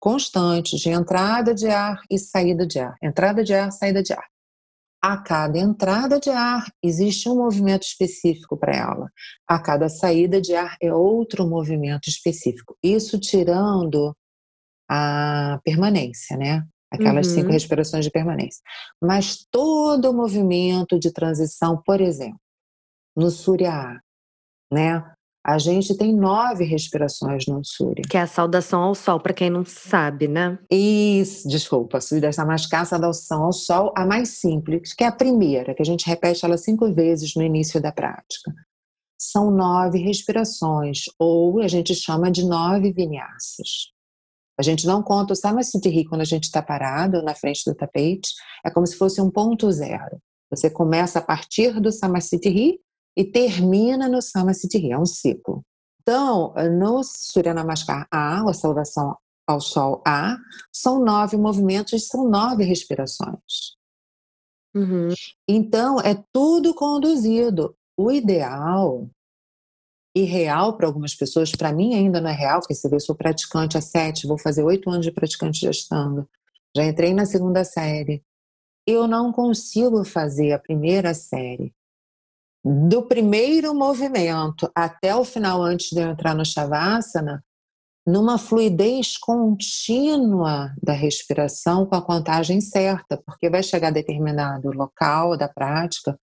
B: constante de entrada de ar e saída de ar. Entrada de ar, saída de ar. A cada entrada de ar existe um movimento específico para ela. A cada saída de ar é outro movimento específico. Isso tirando a permanência, né? Aquelas uhum. cinco respirações de permanência. Mas todo o movimento de transição, por exemplo, no Surya, né? A gente tem nove respirações no Surya.
A: Que é a saudação ao sol, para quem não sabe, né?
B: Isso, desculpa, Surya Namaskar, saudação ao sol, a mais simples, que é a primeira, que a gente repete ela cinco vezes no início da prática. São nove respirações, ou a gente chama de nove vinyasas. A gente não conta o Samasiddhi quando a gente está parado na frente do tapete, é como se fosse um ponto zero. Você começa a partir do Samasiddhi e termina no Samasiddhi, é um ciclo. Então, no Surya Namaskar A, a saudação ao Sol A, são nove movimentos, são nove respirações. Uhum. Então, é tudo conduzido. O ideal e real para algumas pessoas, para mim ainda não é real, porque vê, eu sou praticante há sete, vou fazer oito anos de praticante de Ashtanga. Já entrei na segunda série. Eu não consigo fazer a primeira série do primeiro movimento até o final, antes de eu entrar no Shavasana, numa fluidez contínua da respiração com a contagem certa, porque vai chegar determinado local da prática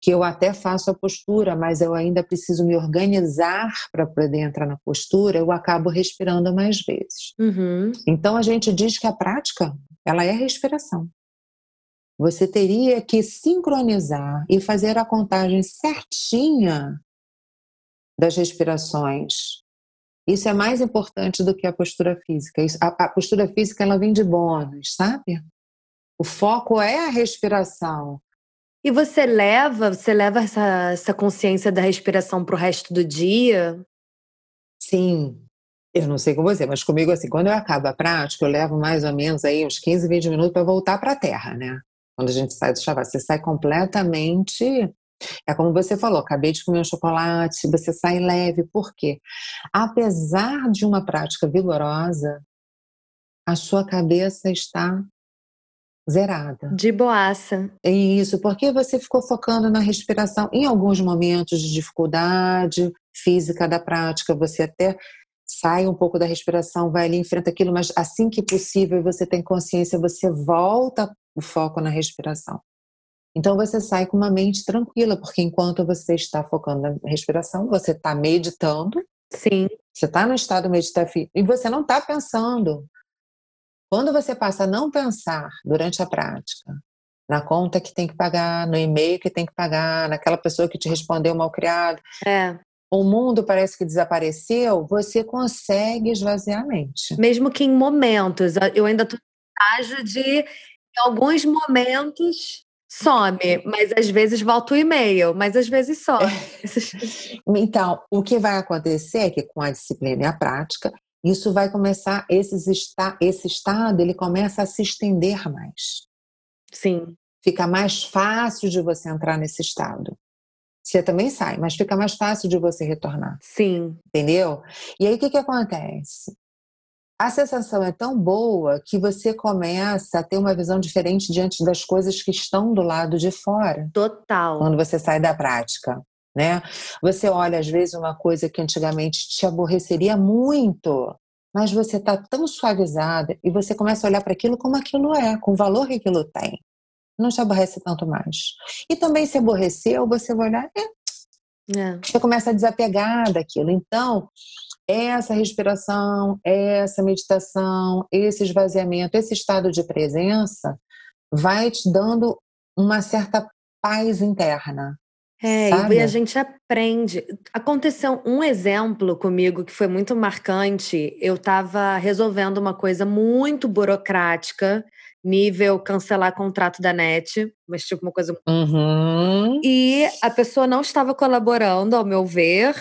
B: que eu até faço a postura, mas eu ainda preciso me organizar para poder entrar na postura, eu acabo respirando mais vezes. Uhum. Então a gente diz que a prática ela é respiração. Você teria que sincronizar e fazer a contagem certinha das respirações. Isso é mais importante do que a postura física. a, postura física ela vem de bônus, sabe? O foco é a respiração.
A: E você leva, você leva essa, essa consciência da respiração para o resto do dia?
B: Sim, Eu não sei com você, mas comigo, assim, quando eu acabo a prática, eu levo mais ou menos aí uns 15, 20 minutos para voltar para a terra, né? Quando a gente sai do chavá, você sai completamente. É como você falou, acabei de comer um chocolate, você sai leve. Por quê? Apesar de uma prática vigorosa, a sua cabeça está zerada.
A: De boaça.
B: É isso, porque você ficou focando na respiração. Em alguns momentos de dificuldade física da prática, você até sai um pouco da respiração, vai ali, enfrenta aquilo, mas assim que possível você tem consciência, você volta o foco na respiração. Então você sai com uma mente tranquila, porque enquanto você está focando na respiração, você está meditando.
A: Sim.
B: Você está no estado meditativo e você não está pensando. Quando você passa a não pensar durante a prática, na conta que tem que pagar, no e-mail que tem que pagar, naquela pessoa que te respondeu mal criado,
A: é
B: o mundo parece que desapareceu, você consegue esvaziar a mente.
A: Mesmo que em momentos, eu ainda estou no estágio de, em alguns momentos, some, mas às vezes volta o e-mail, mas às vezes some.
B: então, o que vai acontecer é que com a disciplina e a prática, isso vai começar, esses esta, esse estado, ele começa a se estender mais.
A: Sim.
B: Fica mais fácil de você entrar nesse estado. Você também sai, mas fica mais fácil de você retornar.
A: Sim.
B: Entendeu? E aí o que, que acontece? A sensação é tão boa que você começa a ter uma visão diferente diante das coisas que estão do lado de fora.
A: Total.
B: Quando você sai da prática. Né? Você olha, às vezes, uma coisa que antigamente te aborreceria muito, mas você está tão suavizada e você começa a olhar para aquilo como aquilo é, com o valor que aquilo tem não te aborrece tanto mais. E também se aborreceu, você vai olhar, é, é. você começa a desapegar daquilo. Então, essa respiração, essa meditação, esse esvaziamento, esse estado de presença vai te dando uma certa paz interna.
A: É, sabe? e a gente aprende. Aconteceu um exemplo comigo que foi muito marcante. Eu estava resolvendo uma coisa muito burocrática nível cancelar contrato da net, mas tipo uma coisa.
B: Uhum.
A: E a pessoa não estava colaborando, ao meu ver,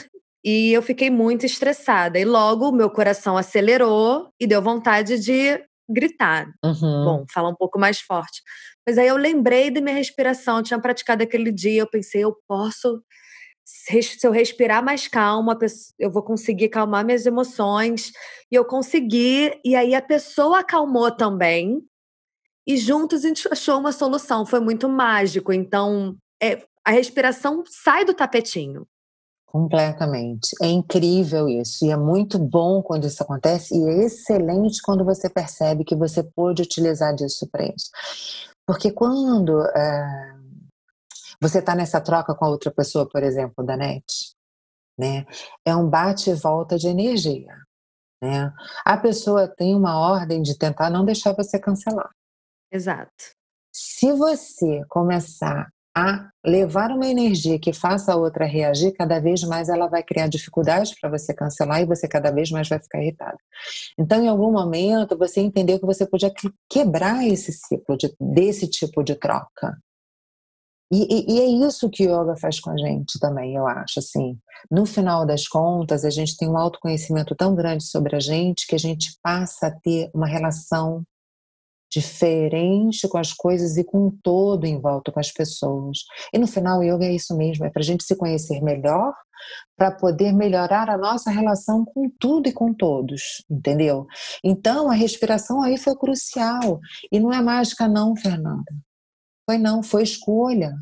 A: e eu fiquei muito estressada. E logo o meu coração acelerou e deu vontade de gritar.
B: Uhum.
A: Bom, falar um pouco mais forte. Mas aí eu lembrei da minha respiração, eu tinha praticado aquele dia, eu pensei, eu posso se eu respirar mais calma, eu vou conseguir calmar minhas emoções. E eu consegui, e aí a pessoa acalmou também e juntos a gente achou uma solução. Foi muito mágico. Então, é, a respiração sai do tapetinho.
B: Completamente. É incrível isso. E é muito bom quando isso acontece. E é excelente quando você percebe que você pôde utilizar disso para isso. Porque quando é, você está nessa troca com a outra pessoa, por exemplo, da net, né, é um bate e volta de energia. Né? A pessoa tem uma ordem de tentar não deixar você cancelar.
A: Exato.
B: Se você começar a levar uma energia que faça a outra reagir, cada vez mais ela vai criar dificuldades para você cancelar e você cada vez mais vai ficar irritado. Então, em algum momento, você entendeu que você podia quebrar esse ciclo de, desse tipo de troca. E, e, e, é isso que yoga faz com a gente também, eu acho. Assim, no final das contas, a gente tem um autoconhecimento tão grande sobre a gente que a gente passa a ter uma relação diferente com as coisas e com todo em volta, com as pessoas. E no final, yoga é isso mesmo, é para a gente se conhecer melhor, para poder melhorar a nossa relação com tudo e com todos, entendeu? Então, a respiração aí foi crucial. E não é mágica, não, Fernanda. Foi não, foi escolha.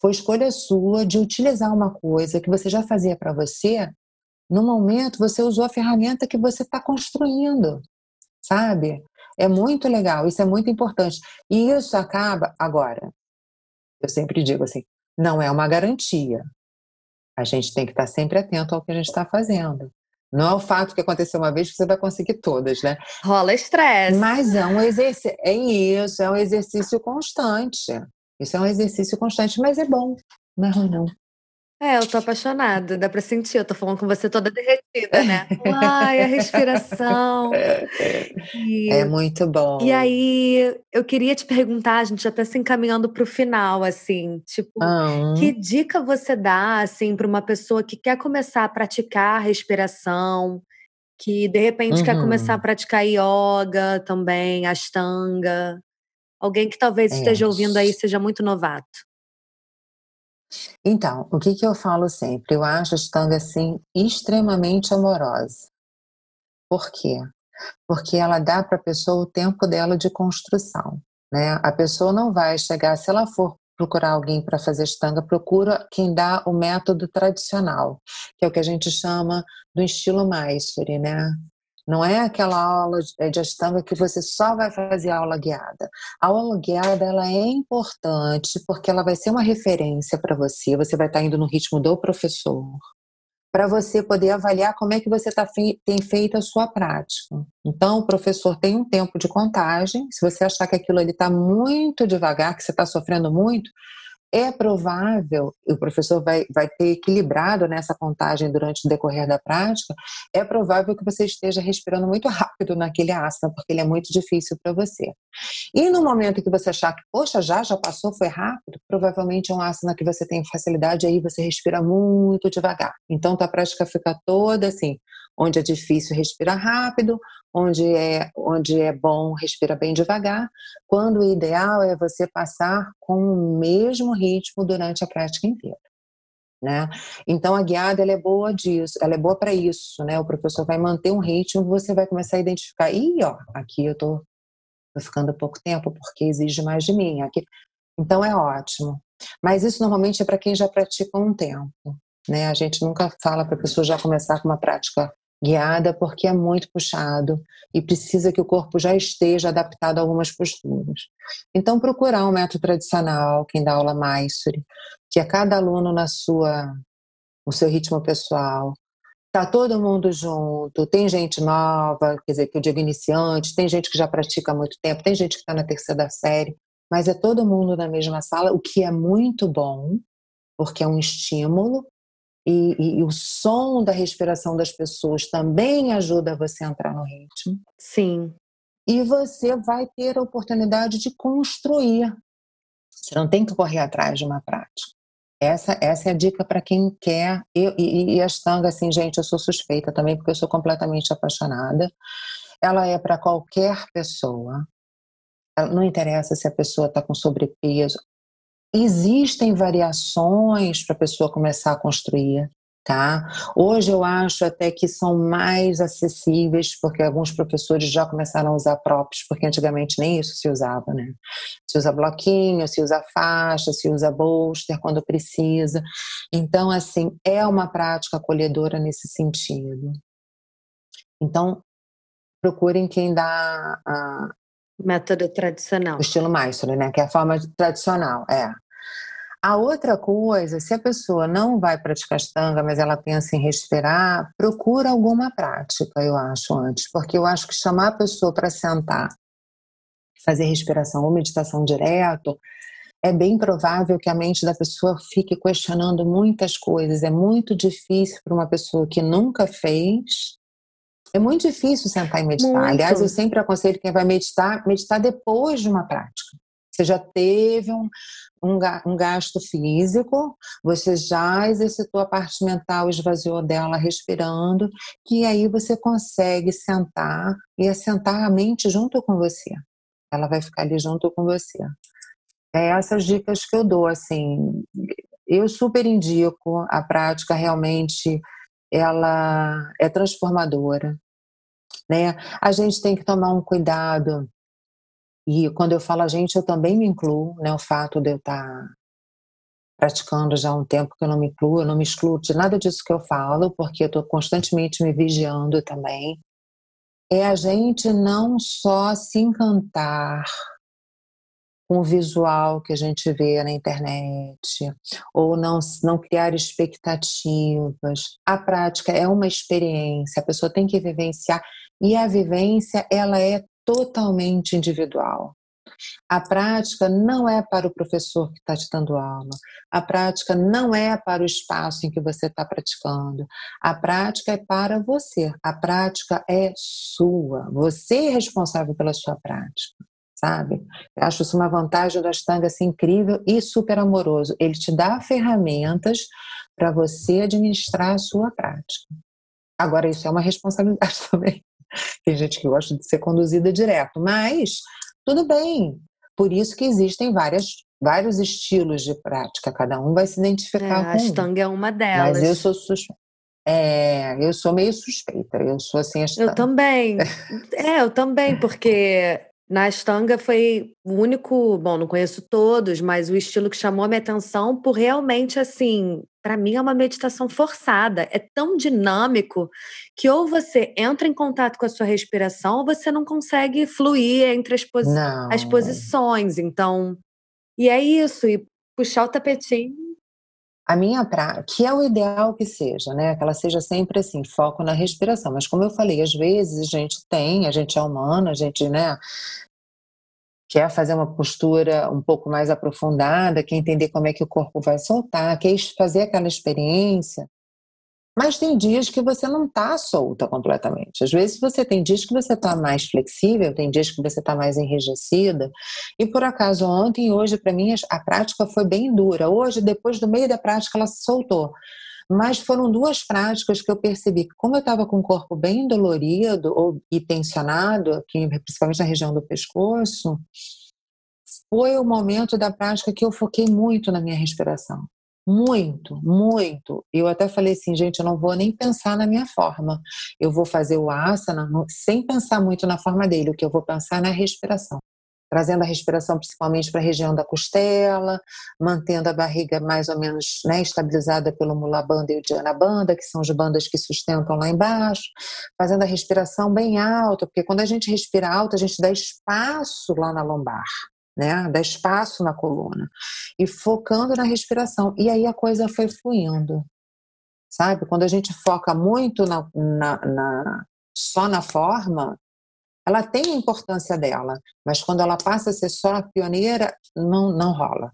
B: Foi escolha sua de utilizar uma coisa que você já fazia para você. No momento, você usou a ferramenta que você está construindo, sabe? É muito legal, isso é muito importante. E isso acaba, agora, eu sempre digo assim, não é uma garantia. A gente tem que estar sempre atento ao que a gente está fazendo. Não é o fato que aconteceu uma vez que você vai conseguir todas, né?
A: Rola estresse.
B: Mas é um exercício, é isso, é um exercício constante. Isso é um exercício constante, mas é bom, não é ruim não.
A: É, eu tô apaixonada, dá pra sentir, eu tô falando com você toda derretida, né? Ai, a respiração.
B: E, é muito bom.
A: E aí, eu queria te perguntar, a gente já tá se encaminhando pro final, assim, tipo,
B: ah.
A: que dica você dá, assim, pra uma pessoa que quer começar a praticar a respiração que de repente uhum. quer começar a uhum. praticar yoga também, ashtanga. Alguém que talvez é. esteja ouvindo aí seja muito novato.
B: Então, o que, que eu falo sempre? Eu acho a Ashtanga, assim, extremamente amorosa. Por quê? Porque ela dá para a pessoa o tempo dela de construção. Né? A pessoa não vai chegar, se ela for procurar alguém para fazer estanga, procura quem dá o método tradicional, que é o que a gente chama do estilo Mysore, né? Não é aquela aula de estanga que você só vai fazer aula guiada. A aula guiada ela é importante porque ela vai ser uma referência para você. Você vai estar indo no ritmo do professor para você poder avaliar como é que você tá tem feito a sua prática. Então, o professor tem um tempo de contagem. Se você achar que aquilo ali está muito devagar, que você está sofrendo muito, é provável, o professor vai, vai ter equilibrado nessa contagem durante o decorrer da prática, é provável que você esteja respirando muito rápido naquele asana, porque ele é muito difícil para você. E no momento que você achar que, poxa, já, já passou, foi rápido, provavelmente é um asana que você tem facilidade, aí você respira muito devagar. Então, tua prática fica toda assim, onde é difícil, respira rápido, onde é, onde é bom, respira bem devagar, quando o ideal é você passar com o mesmo ritmo durante a prática inteira. Né? Então a guiada ela é boa disso, ela é boa para isso, né? O professor vai manter um ritmo, você vai começar a identificar, e ó, aqui eu tô, tô ficando pouco tempo porque exige mais de mim, aqui. Então é ótimo. Mas isso normalmente é para quem já pratica um tempo, né? A gente nunca fala para a pessoa já começar com uma prática guiada porque é muito puxado e precisa que o corpo já esteja adaptado a algumas posturas. Então, procurar um método tradicional, quem dá aula Mysore, que é cada aluno na sua, no seu ritmo pessoal. Tá todo mundo junto, tem gente nova, quer dizer, que eu digo iniciante, tem gente que já pratica há muito tempo, tem gente que está na terceira série, mas é todo mundo na mesma sala, o que é muito bom, porque é um estímulo e, e, e, o som da respiração das pessoas também ajuda você a entrar no ritmo.
A: Sim.
B: E você vai ter a oportunidade de construir. Você não tem que correr atrás de uma prática. Essa, essa é a dica para quem quer. Eu, e, e a Stanga, assim, gente, eu sou suspeita também, porque eu sou completamente apaixonada. Ela é para qualquer pessoa. Não interessa se a pessoa está com sobrepeso. Existem variações para a pessoa começar a construir, tá? Hoje eu acho até que são mais acessíveis, porque alguns professores já começaram a usar próprios, porque antigamente nem isso se usava, né? Se usa bloquinho, se usa faixa, se usa bolster quando precisa. Então, assim, é uma prática acolhedora nesse sentido. Então, procurem quem dá a,
A: Método tradicional.
B: O estilo maestro, né? Que é a forma tradicional, é. A outra coisa, se a pessoa não vai praticar estanga, mas ela pensa em respirar, procura alguma prática, eu acho, antes. Porque eu acho que chamar a pessoa para sentar, fazer respiração ou meditação direto, é bem provável que a mente da pessoa fique questionando muitas coisas. É muito difícil para uma pessoa que nunca fez é muito difícil sentar e meditar. Muito. Aliás, eu sempre aconselho quem vai meditar, meditar depois de uma prática. Você já teve um, um, um gasto físico, você já exercitou a parte mental, esvaziou dela respirando, que aí você consegue sentar e assentar a mente junto com você. Ela vai ficar ali junto com você. É essas dicas que eu dou, assim, eu super indico a prática realmente ela é transformadora né? A gente tem que tomar um cuidado e quando eu falo a gente, eu também me incluo, né? O fato de eu estar tá praticando já há um tempo que eu não me incluo, eu não me excluo de nada disso que eu falo, porque eu estou constantemente me vigiando também. É a gente não só se encantar com o visual que a gente vê na internet, ou não, não criar expectativas. A prática é uma experiência, a pessoa tem que vivenciar e a vivência, ela é totalmente individual. A prática não é para o professor que está te dando aula. A prática não é para o espaço em que você está praticando. A prática é para você. A prática é sua. Você é responsável pela sua prática, sabe? Eu acho isso uma vantagem do Ashtanga assim, incrível e super amoroso. Ele te dá ferramentas para você administrar a sua prática. Agora, isso é uma responsabilidade também. Tem gente que gosta de ser conduzida direto, mas tudo bem. Por isso que existem várias, vários estilos de prática, cada um vai se identificar é, com. A
A: Ashtanga é uma delas.
B: Mas eu sou suspeita. É, eu sou meio suspeita, eu sou assim.
A: Eu também. é, eu também, porque na Ashtanga foi o único, bom, não conheço todos, mas o estilo que chamou a minha atenção por realmente assim, para mim é uma meditação forçada, é tão dinâmico que ou você entra em contato com a sua respiração ou você não consegue fluir entre as, posi as posições. Então, e é isso, e puxar o tapetinho
B: a minha prática, que é o ideal que seja, né? Que ela seja sempre assim, foco na respiração. Mas como eu falei, às vezes a gente tem, a gente é humano, a gente, né, quer fazer uma postura um pouco mais aprofundada, quer entender como é que o corpo vai soltar, quer fazer aquela experiência. Mas tem dias que você não está solta completamente. Às vezes você tem dias que você está mais flexível, tem dias que você está mais enrijecida. E por acaso ontem e hoje para mim a prática foi bem dura. Hoje, depois do meio da prática, ela se soltou. Mas foram duas práticas que eu percebi que, como eu estava com o corpo bem dolorido ou, e tensionado, aqui, principalmente na região do pescoço, foi o momento da prática que eu foquei muito na minha respiração. Muito, muito. Eu até falei assim, gente, eu não vou nem pensar na minha forma. Eu vou fazer o asana sem pensar muito na forma dele, o que eu vou pensar é na respiração. Trazendo a respiração principalmente para a região da costela, mantendo a barriga mais ou menos né, estabilizada pelo mulabanda e o dhanabanda, que são as bandas que sustentam lá embaixo, fazendo a respiração bem alta, porque quando a gente respira alto, a gente dá espaço lá na lombar né? Dá espaço na coluna. E focando na respiração. E aí a coisa foi fluindo. Sabe? Quando a gente foca muito na, na, na só na forma, ela tem a importância dela, mas quando ela passa a ser só a pioneira, não, não rola.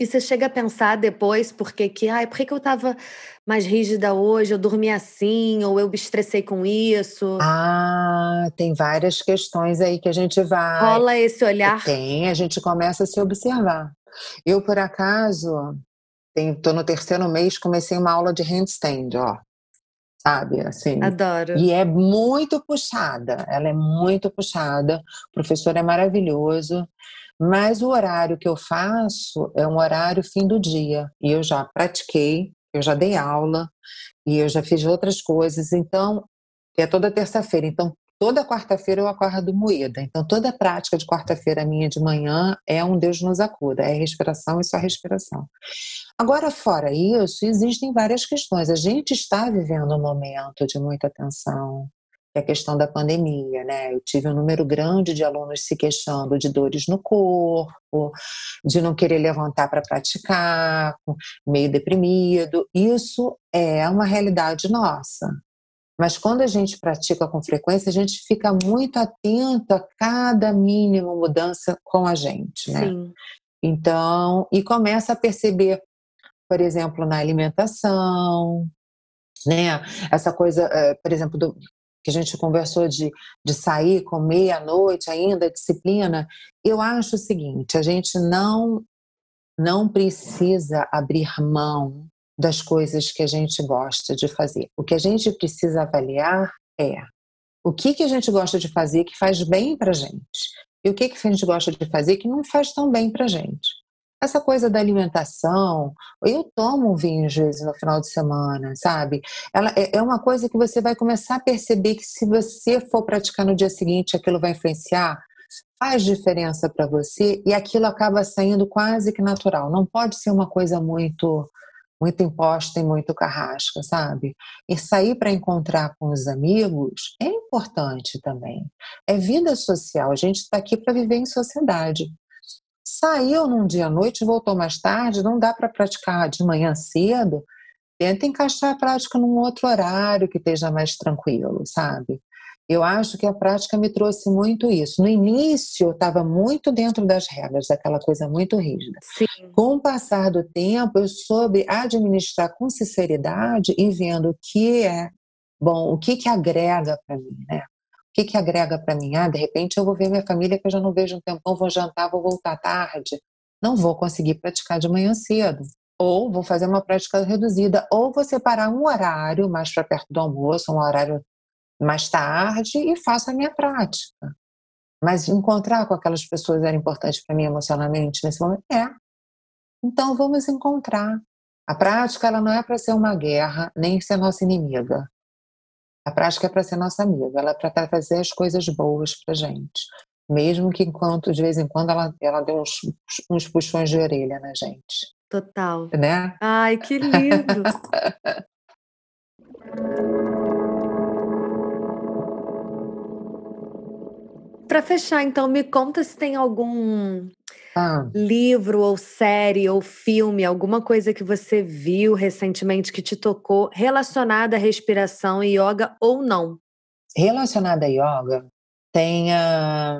A: E você chega a pensar depois porque que, ai, por que, que eu estava mais rígida hoje, eu dormi assim, ou eu me estressei com isso?
B: Ah, tem várias questões aí que a gente vai.
A: Rola esse olhar?
B: Tem, a gente começa a se observar. Eu, por acaso, estou no terceiro mês, comecei uma aula de handstand, ó. Sabe, assim.
A: Adoro.
B: E é muito puxada, ela é muito puxada. O professor é maravilhoso. Mas o horário que eu faço é um horário fim do dia. E eu já pratiquei, eu já dei aula e eu já fiz outras coisas. Então, é toda terça-feira. Então, toda quarta-feira eu acordo moída. Então, toda prática de quarta-feira minha de manhã é um Deus nos acuda, é respiração e só respiração. Agora, fora isso, existem várias questões. A gente está vivendo um momento de muita tensão, é a questão da pandemia, né? Eu tive um número grande de alunos se queixando de dores no corpo, de não querer levantar para praticar, meio deprimido. Isso é uma realidade nossa. Mas quando a gente pratica com frequência, a gente fica muito atento a cada mínima mudança com a gente, né? Sim. Então, e começa a perceber, por exemplo, na alimentação, né? Essa coisa, eh, por exemplo, do, que a gente conversou de, de sair, comer à noite ainda, disciplina, eu acho o seguinte, a gente não, não precisa abrir mão das coisas que a gente gosta de fazer. O que a gente precisa avaliar é o que, que a gente gosta de fazer que faz bem para gente e o que, que a gente gosta de fazer que não faz tão bem para gente. Essa coisa da alimentação, eu tomo um vinho às vezes no final de semana, sabe? Ela é, é uma coisa que você vai começar a perceber que se você for praticar no dia seguinte, aquilo vai influenciar, faz diferença para você e aquilo acaba saindo quase que natural. Não pode ser uma coisa muito muito imposta e muito carrasca, sabe? E sair para encontrar com os amigos é importante também. É vida social. A gente está aqui para viver em sociedade. Saiu num dia à noite, voltou mais tarde, não dá para praticar de manhã cedo. Tenta encaixar a prática num outro horário que esteja mais tranquilo, sabe? Eu acho que a prática me trouxe muito isso. No início, eu estava muito dentro das regras, daquela coisa muito rígida.
A: Sim.
B: Com o passar do tempo, eu soube administrar com sinceridade e vendo o que é bom, o que, que agrega para mim, né? que, que agrega para mim? Ah, de repente eu vou ver minha família que eu já não vejo um tempão, vou jantar, vou voltar tarde. Não vou conseguir praticar de manhã cedo. ou vou fazer uma prática reduzida, ou vou separar um horário mais para perto do almoço, um horário mais tarde e faço a minha prática. Mas encontrar com aquelas pessoas era importante para mim emocionalmente nesse momento? É. Então vamos encontrar. A prática ela não é para ser uma guerra, nem ser nossa inimiga. A prática é para ser nossa amiga, ela é para trazer as coisas boas para gente. Mesmo que enquanto, de vez em quando, ela, ela dê uns, uns puxões de orelha na gente.
A: Total.
B: Né?
A: Ai, que lindo! Para fechar, então, me conta se tem algum ah. livro ou série ou filme, alguma coisa que você viu recentemente que te tocou relacionada à respiração e yoga ou não?
B: Relacionada a yoga, tem a,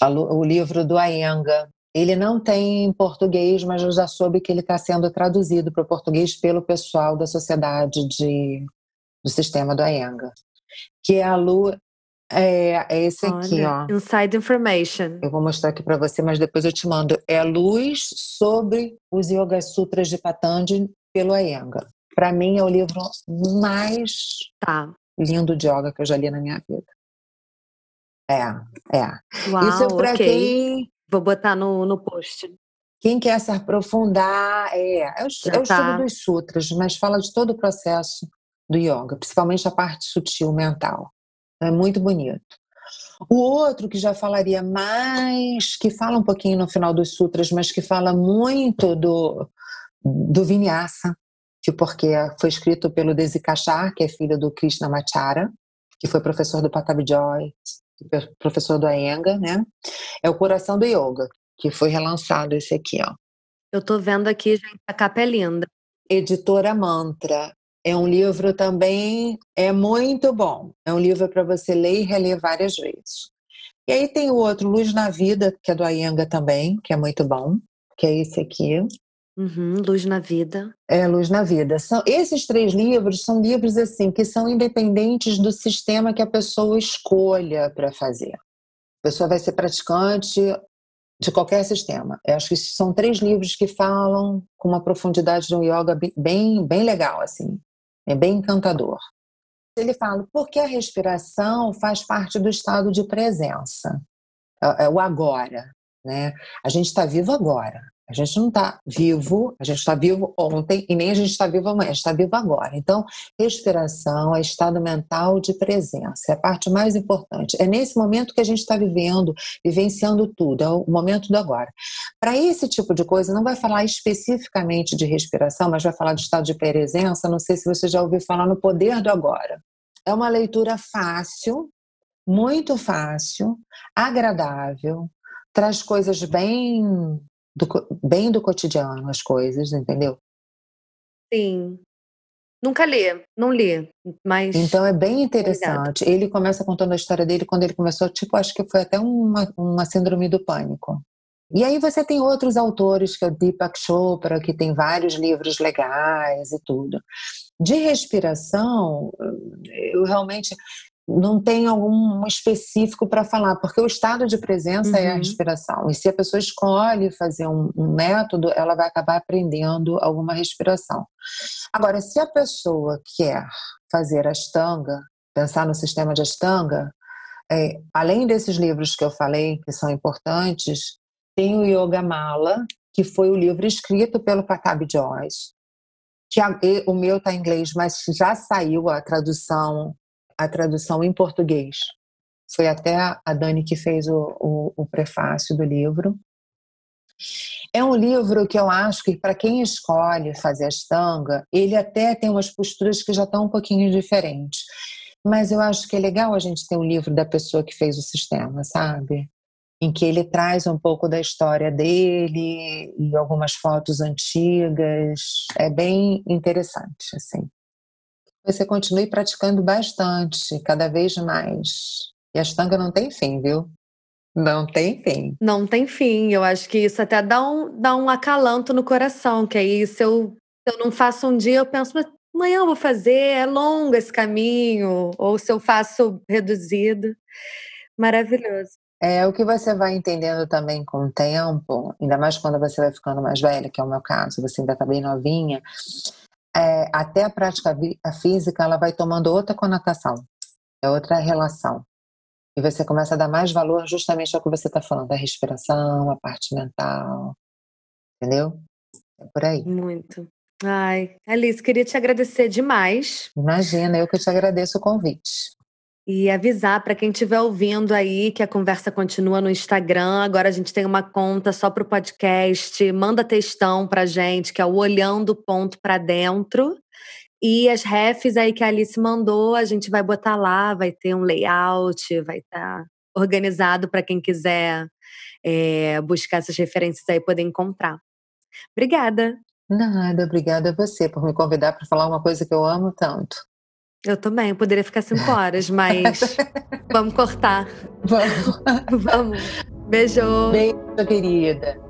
B: a, o livro do Iyengar. Ele não tem em português, mas eu já soube que ele está sendo traduzido para o português pelo pessoal da sociedade de, do sistema do Iyengar. Que é a lua, é, é esse Olha, aqui, ó.
A: Inside Information.
B: Eu vou mostrar aqui para você, mas depois eu te mando. É Luz sobre os Yoga Sutras de Patanjali pelo Iyengar. Para mim é o livro mais
A: tá.
B: lindo de yoga que eu já li na minha vida. É, é.
A: Uau, Isso é para okay. quem. Vou botar no, no post.
B: Quem quer se aprofundar, é, é o, é o tá. estudo dos sutras, mas fala de todo o processo do yoga, principalmente a parte sutil mental. É muito bonito. O outro que já falaria mais, que fala um pouquinho no final dos sutras, mas que fala muito do, do Vinyasa, que porque foi escrito pelo Desikachar, que é filho do Krishnamacharya, que foi professor do Patabi Joy, professor do Iyengar, né? É o Coração do Yoga, que foi relançado esse aqui, ó.
A: Eu tô vendo aqui, gente, a capa é linda.
B: Editora Mantra. É um livro também, é muito bom. É um livro para você ler e reler várias vezes. E aí tem o outro, Luz na Vida, que é do Ayenga também, que é muito bom, que é esse aqui.
A: Uhum, Luz na Vida.
B: É, Luz na Vida. São, esses três livros são livros assim que são independentes do sistema que a pessoa escolha para fazer. A pessoa vai ser praticante de qualquer sistema. Eu acho que são três livros que falam com uma profundidade de um yoga bem, bem legal, assim. É bem encantador. Ele fala, porque a respiração faz parte do estado de presença, é, é o agora. Né? A gente está vivo agora. A gente não está vivo, a gente está vivo ontem e nem a gente está vivo amanhã, a gente está vivo agora. Então, respiração é estado mental de presença, é a parte mais importante. É nesse momento que a gente está vivendo, vivenciando tudo, é o momento do agora. Para esse tipo de coisa, não vai falar especificamente de respiração, mas vai falar de estado de presença. Não sei se você já ouviu falar no poder do agora. É uma leitura fácil, muito fácil, agradável, traz coisas bem do, bem do cotidiano as coisas, entendeu?
A: Sim. Nunca li, não li, mas.
B: Então é bem interessante. Obrigada. Ele começa contando a história dele quando ele começou, tipo, acho que foi até uma, uma síndrome do pânico. E aí você tem outros autores, que é o Deepak Chopra, que tem vários livros legais e tudo. De respiração, eu realmente não tem algum específico para falar, porque o estado de presença uhum. é a uhum. respiração. E se a pessoa escolhe fazer um, um, método, ela vai acabar aprendendo alguma respiração. Agora, se a pessoa quer fazer Ashtanga, pensar no sistema de Ashtanga, é, além desses livros que eu falei, que são importantes, tem o Yoga Mala, que foi o livro escrito pelo Patabi Joyce, que a, o meu está em inglês, mas já saiu a tradução a tradução em português. Foi até a Dani que fez o, o, o prefácio do livro. É um livro que eu acho que para quem escolhe fazer Ashtanga, ele até tem umas posturas que já estão um pouquinho diferentes. Mas eu acho que é legal a gente ter um livro da pessoa que fez o sistema, sabe? Em que ele traz um pouco da história dele e algumas fotos antigas. É bem interessante, assim você continue praticando bastante, cada vez mais. E a Ashtanga não tem fim, viu? Não tem fim.
A: Não tem fim. Eu acho que isso até dá um, dá um acalanto no coração, que aí se eu, se eu não faço um dia, eu penso, mas amanhã eu vou fazer, é longo esse caminho, ou se eu faço reduzido. Maravilhoso.
B: É o que você vai entendendo também com o tempo, ainda mais quando você vai ficando mais velha, que é o meu caso, você ainda está bem novinha, é, até a prática a física ela vai tomando outra conotação, é outra relação. E você começa a dar mais valor justamente ao que você está falando, a respiração, a parte mental, entendeu? É por aí.
A: Muito. Ai, Alice, queria te agradecer demais.
B: Imagina, eu que te agradeço o convite.
A: E avisar para quem estiver ouvindo aí que a conversa continua no Instagram. Agora a gente tem uma conta só para o podcast. Manda textão para gente, que é o Olhando Ponto para Dentro. E as refs aí que a Alice mandou, a gente vai botar lá, vai ter um layout, vai estar tá organizado para quem quiser é, buscar essas referências aí poder encontrar. Obrigada.
B: Nada, obrigada a você por me convidar para falar uma coisa que eu amo tanto.
A: Eu também, eu poderia ficar cinco horas, mas vamos cortar.
B: Vamos.
A: vamos. Beijo.
B: Beijo, querida.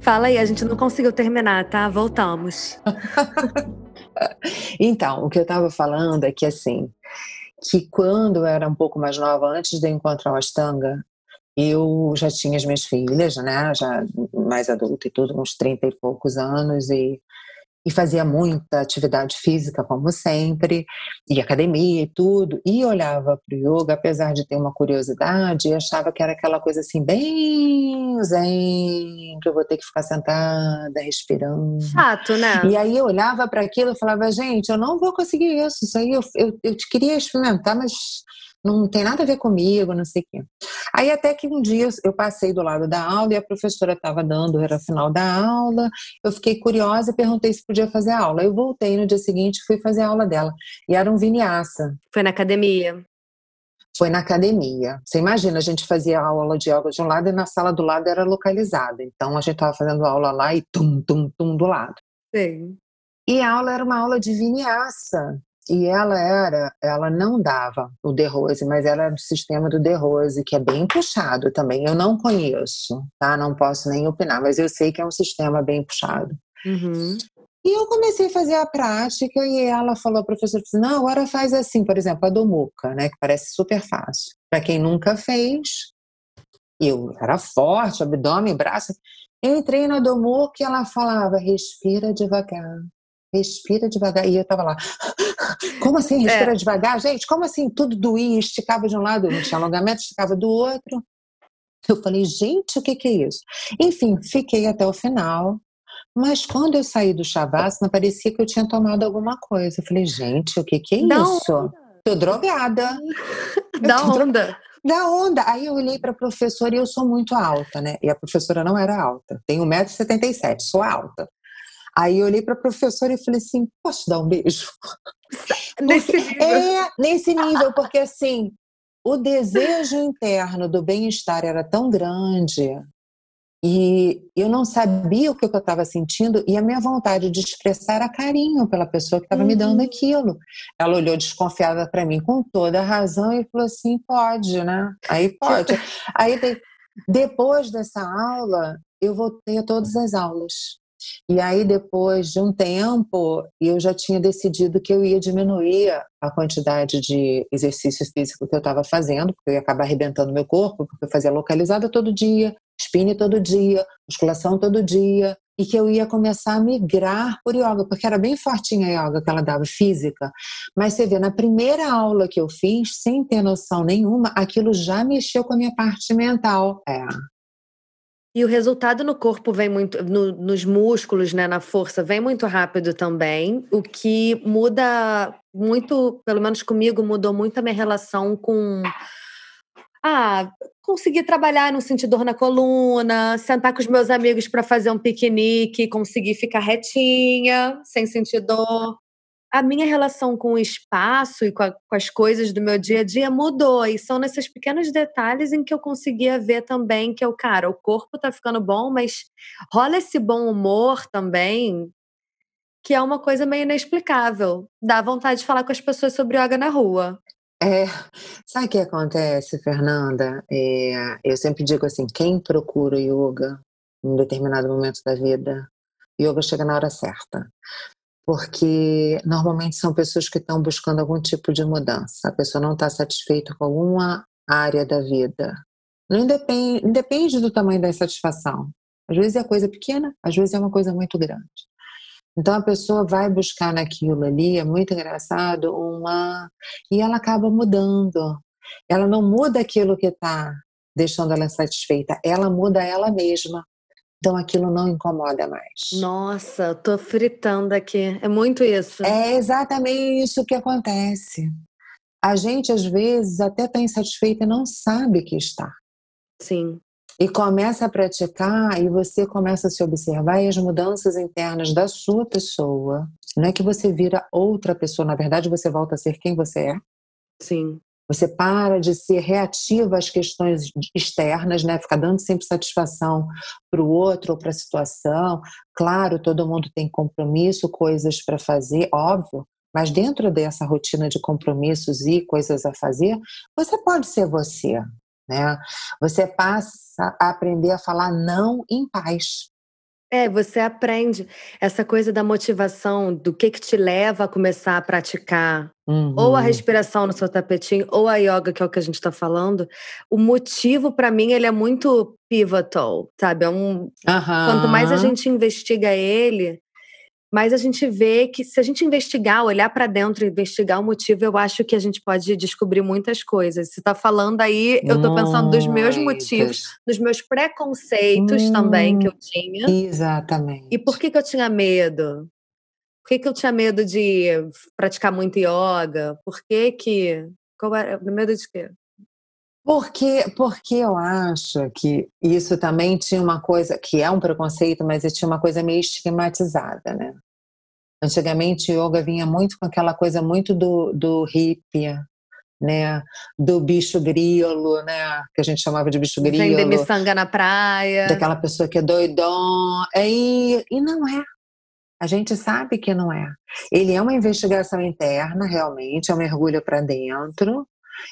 A: Fala aí, a gente não conseguiu terminar, tá? Voltamos.
B: então, o que eu estava falando é que assim, que quando eu era um pouco mais nova, antes de encontrar o Astanga, eu já tinha as minhas filhas, né, já mais adulta e tudo, uns 30 e poucos anos, e e fazia muita atividade física, como sempre, e academia e tudo, e olhava para o yoga, apesar de ter uma curiosidade, e achava que era aquela coisa assim, bem zen, que eu vou ter que ficar sentada, respirando.
A: Chato, né?
B: E aí eu olhava para aquilo e falava, gente, eu não vou conseguir isso, isso aí eu, eu, eu queria experimentar, mas não tem nada a ver comigo, não sei o quê. Aí até que um dia eu passei do lado da aula e a professora estava dando, era final da aula, eu fiquei curiosa e perguntei se podia fazer a aula. Eu voltei no dia seguinte e fui fazer a aula dela. E era um vinyasa.
A: Foi na academia?
B: Foi na academia. Você imagina, a gente fazia aula de yoga de um lado e na sala do lado era localizada. Então a gente estava fazendo aula lá e tum, tum, tum do lado.
A: Sim.
B: E a aula era uma aula de vinyasa. E ela era, ela não dava o The Rose, mas ela era do sistema do The Rose, que é bem puxado também. Eu não conheço, tá? Não posso nem opinar, mas eu sei que é um sistema bem puxado.
A: Uhum.
B: E eu comecei a fazer a prática e ela falou, a professora, assim, não, agora faz assim, por exemplo, a domuca, né, que parece super fácil. Para quem nunca fez, eu era forte, abdômen, braço. Eu entrei na domuca e ela falava, respira devagar, respira devagar. E eu tava lá, como assim respira é. devagar? Gente, como assim tudo doía, esticava de um lado, não tinha alongamento, esticava do outro. Eu falei, gente, o que, que é isso? Enfim, fiquei até o final. Mas quando eu saí do Shavasana, parecia que eu tinha tomado alguma coisa. Eu falei, gente, o que, que é
A: Não.
B: isso? Tô drogada.
A: Da onda.
B: Da onda. Aí eu olhei para a professora e eu sou muito alta, né? E a professora não era alta. Tenho 1,77m, sou alta. Aí eu olhei para a professora e falei assim: posso dar um beijo?
A: Nesse nível.
B: É, nesse nível, porque assim, o desejo interno do bem-estar era tão grande e eu não sabia o que eu estava sentindo e a minha vontade de expressar era carinho pela pessoa que estava uhum. me dando uhum. aquilo. Ela olhou desconfiada para mim com toda a razão e falou assim: pode, né? Aí pode. Aí depois dessa aula, eu voltei a todas as aulas. E aí, depois de um tempo, eu já tinha decidido que eu ia diminuir a quantidade de exercício físico que eu estava fazendo, porque eu ia acabar arrebentando meu corpo, porque eu fazia localizada todo dia, spinning todo dia, musculação todo dia, e que eu ia começar a migrar por yoga, porque era bem fortinha a yoga que ela dava física. Mas você vê, na primeira aula que eu fiz, sem ter noção nenhuma, aquilo já mexeu com a minha parte mental. É,
A: e o resultado no corpo vem muito, no, nos músculos, né, na força, vem muito rápido também, o que muda muito, pelo menos comigo, mudou muito a minha relação com. Ah, conseguir trabalhar, não sentir dor na coluna, sentar com os meus amigos para fazer um piquenique, conseguir ficar retinha, sem sentir dor a minha relação com o espaço e com, a, com, as coisas do meu dia a dia mudou. E são nesses pequenos detalhes em que eu conseguia ver também que eu, cara, o corpo tá ficando bom, mas rola esse bom humor também, que é uma coisa meio inexplicável. Dá vontade de falar com as pessoas sobre yoga na rua.
B: É, sabe o que acontece, Fernanda? É, eu sempre digo assim: quem procura yoga em determinado momento da vida, yoga chega na hora certa. Porque normalmente são pessoas que estão buscando algum tipo de mudança. A pessoa não está satisfeita com alguma área da vida. Não independe do tamanho da insatisfação. Às vezes é coisa pequena, às vezes é uma coisa muito grande. Então a pessoa vai buscar naquilo ali, é muito engraçado, uma. E ela acaba mudando. Ela não muda aquilo que está deixando ela insatisfeita, ela muda ela mesma. Então aquilo não incomoda mais.
A: Nossa, tô fritando aqui. É muito isso.
B: É exatamente isso que acontece. A gente às vezes até está insatisfeita e não sabe que está.
A: Sim.
B: E começa a praticar e você começa a se observar e as mudanças internas da sua pessoa. Não é que você vira outra pessoa, na verdade você volta a ser quem você é.
A: Sim.
B: Você para de ser reativa às questões externas, né? Ficar dando sempre satisfação para o outro ou para a situação. Claro, todo mundo tem compromisso, coisas para fazer, óbvio. Mas dentro dessa rotina de compromissos e coisas a fazer, você pode ser você, né? Você passa a aprender a falar não em paz.
A: É, você aprende essa coisa da motivação, do que que te leva a começar a praticar, uhum. ou a uhum. respiração no seu tapetinho, ou a yoga, que é o que a gente está falando. O motivo, para mim, ele é muito pivotal, sabe? É um, uhum. Quanto mais a gente investiga ele, mas a gente vê que se a gente investigar, olhar para dentro e investigar o motivo, eu acho que a gente pode descobrir muitas coisas. Você está falando aí, eu estou pensando dos meus motivos, dos meus preconceitos hum, também que eu tinha.
B: Exatamente.
A: E por que, que eu tinha medo? Por que, que eu tinha medo de praticar muito yoga? Por que que... Qual era? Medo de quê?
B: Porque, porque eu acho que isso também tinha uma coisa, que é um preconceito, mas tinha uma coisa meio estigmatizada, né? Antigamente, yoga vinha muito com aquela coisa muito do, do hippie, né? Do bicho grilo, né? Que a gente chamava de bicho grilo.
A: Vender miçanga na praia.
B: Daquela pessoa que é doidão. E, e não é. A gente sabe que não é. Ele é uma investigação interna, realmente, é um mergulho para dentro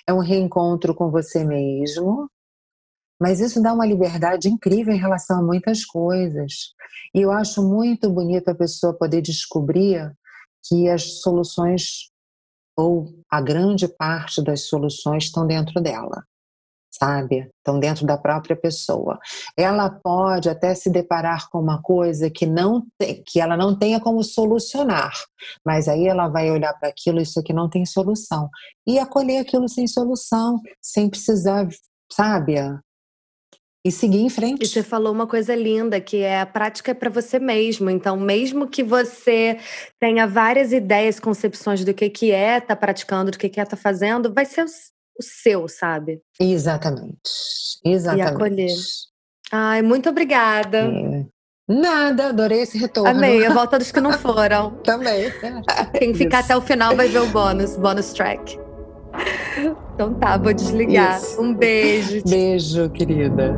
B: é um reencontro com você mesmo, mas isso dá uma liberdade incrível em relação a muitas coisas. E eu acho muito bonito a pessoa poder descobrir que as soluções, ou a grande parte das soluções, estão dentro dela sabe? Estão dentro da própria pessoa. Ela pode até se deparar com uma coisa que não tem, que ela não tenha como solucionar, mas aí ela vai olhar para aquilo, isso aqui não tem solução, e acolher aquilo sem solução, sem precisar, sabe? E seguir em frente.
A: E você falou uma coisa linda, que é a prática é para você mesmo. Então, mesmo que você tenha várias ideias, concepções do que, que é tá praticando, do que, que é tá fazendo, vai ser o seu, sabe?
B: Exatamente. Exatamente.
A: E acolher. Ai, muito obrigada. É.
B: Nada, adorei esse retorno.
A: Amei, a volta dos que não foram.
B: Também.
A: Quem ficar até o final vai ver o bônus, bônus track. Então tá, vou desligar. Isso. Um beijo.
B: Beijo, querida.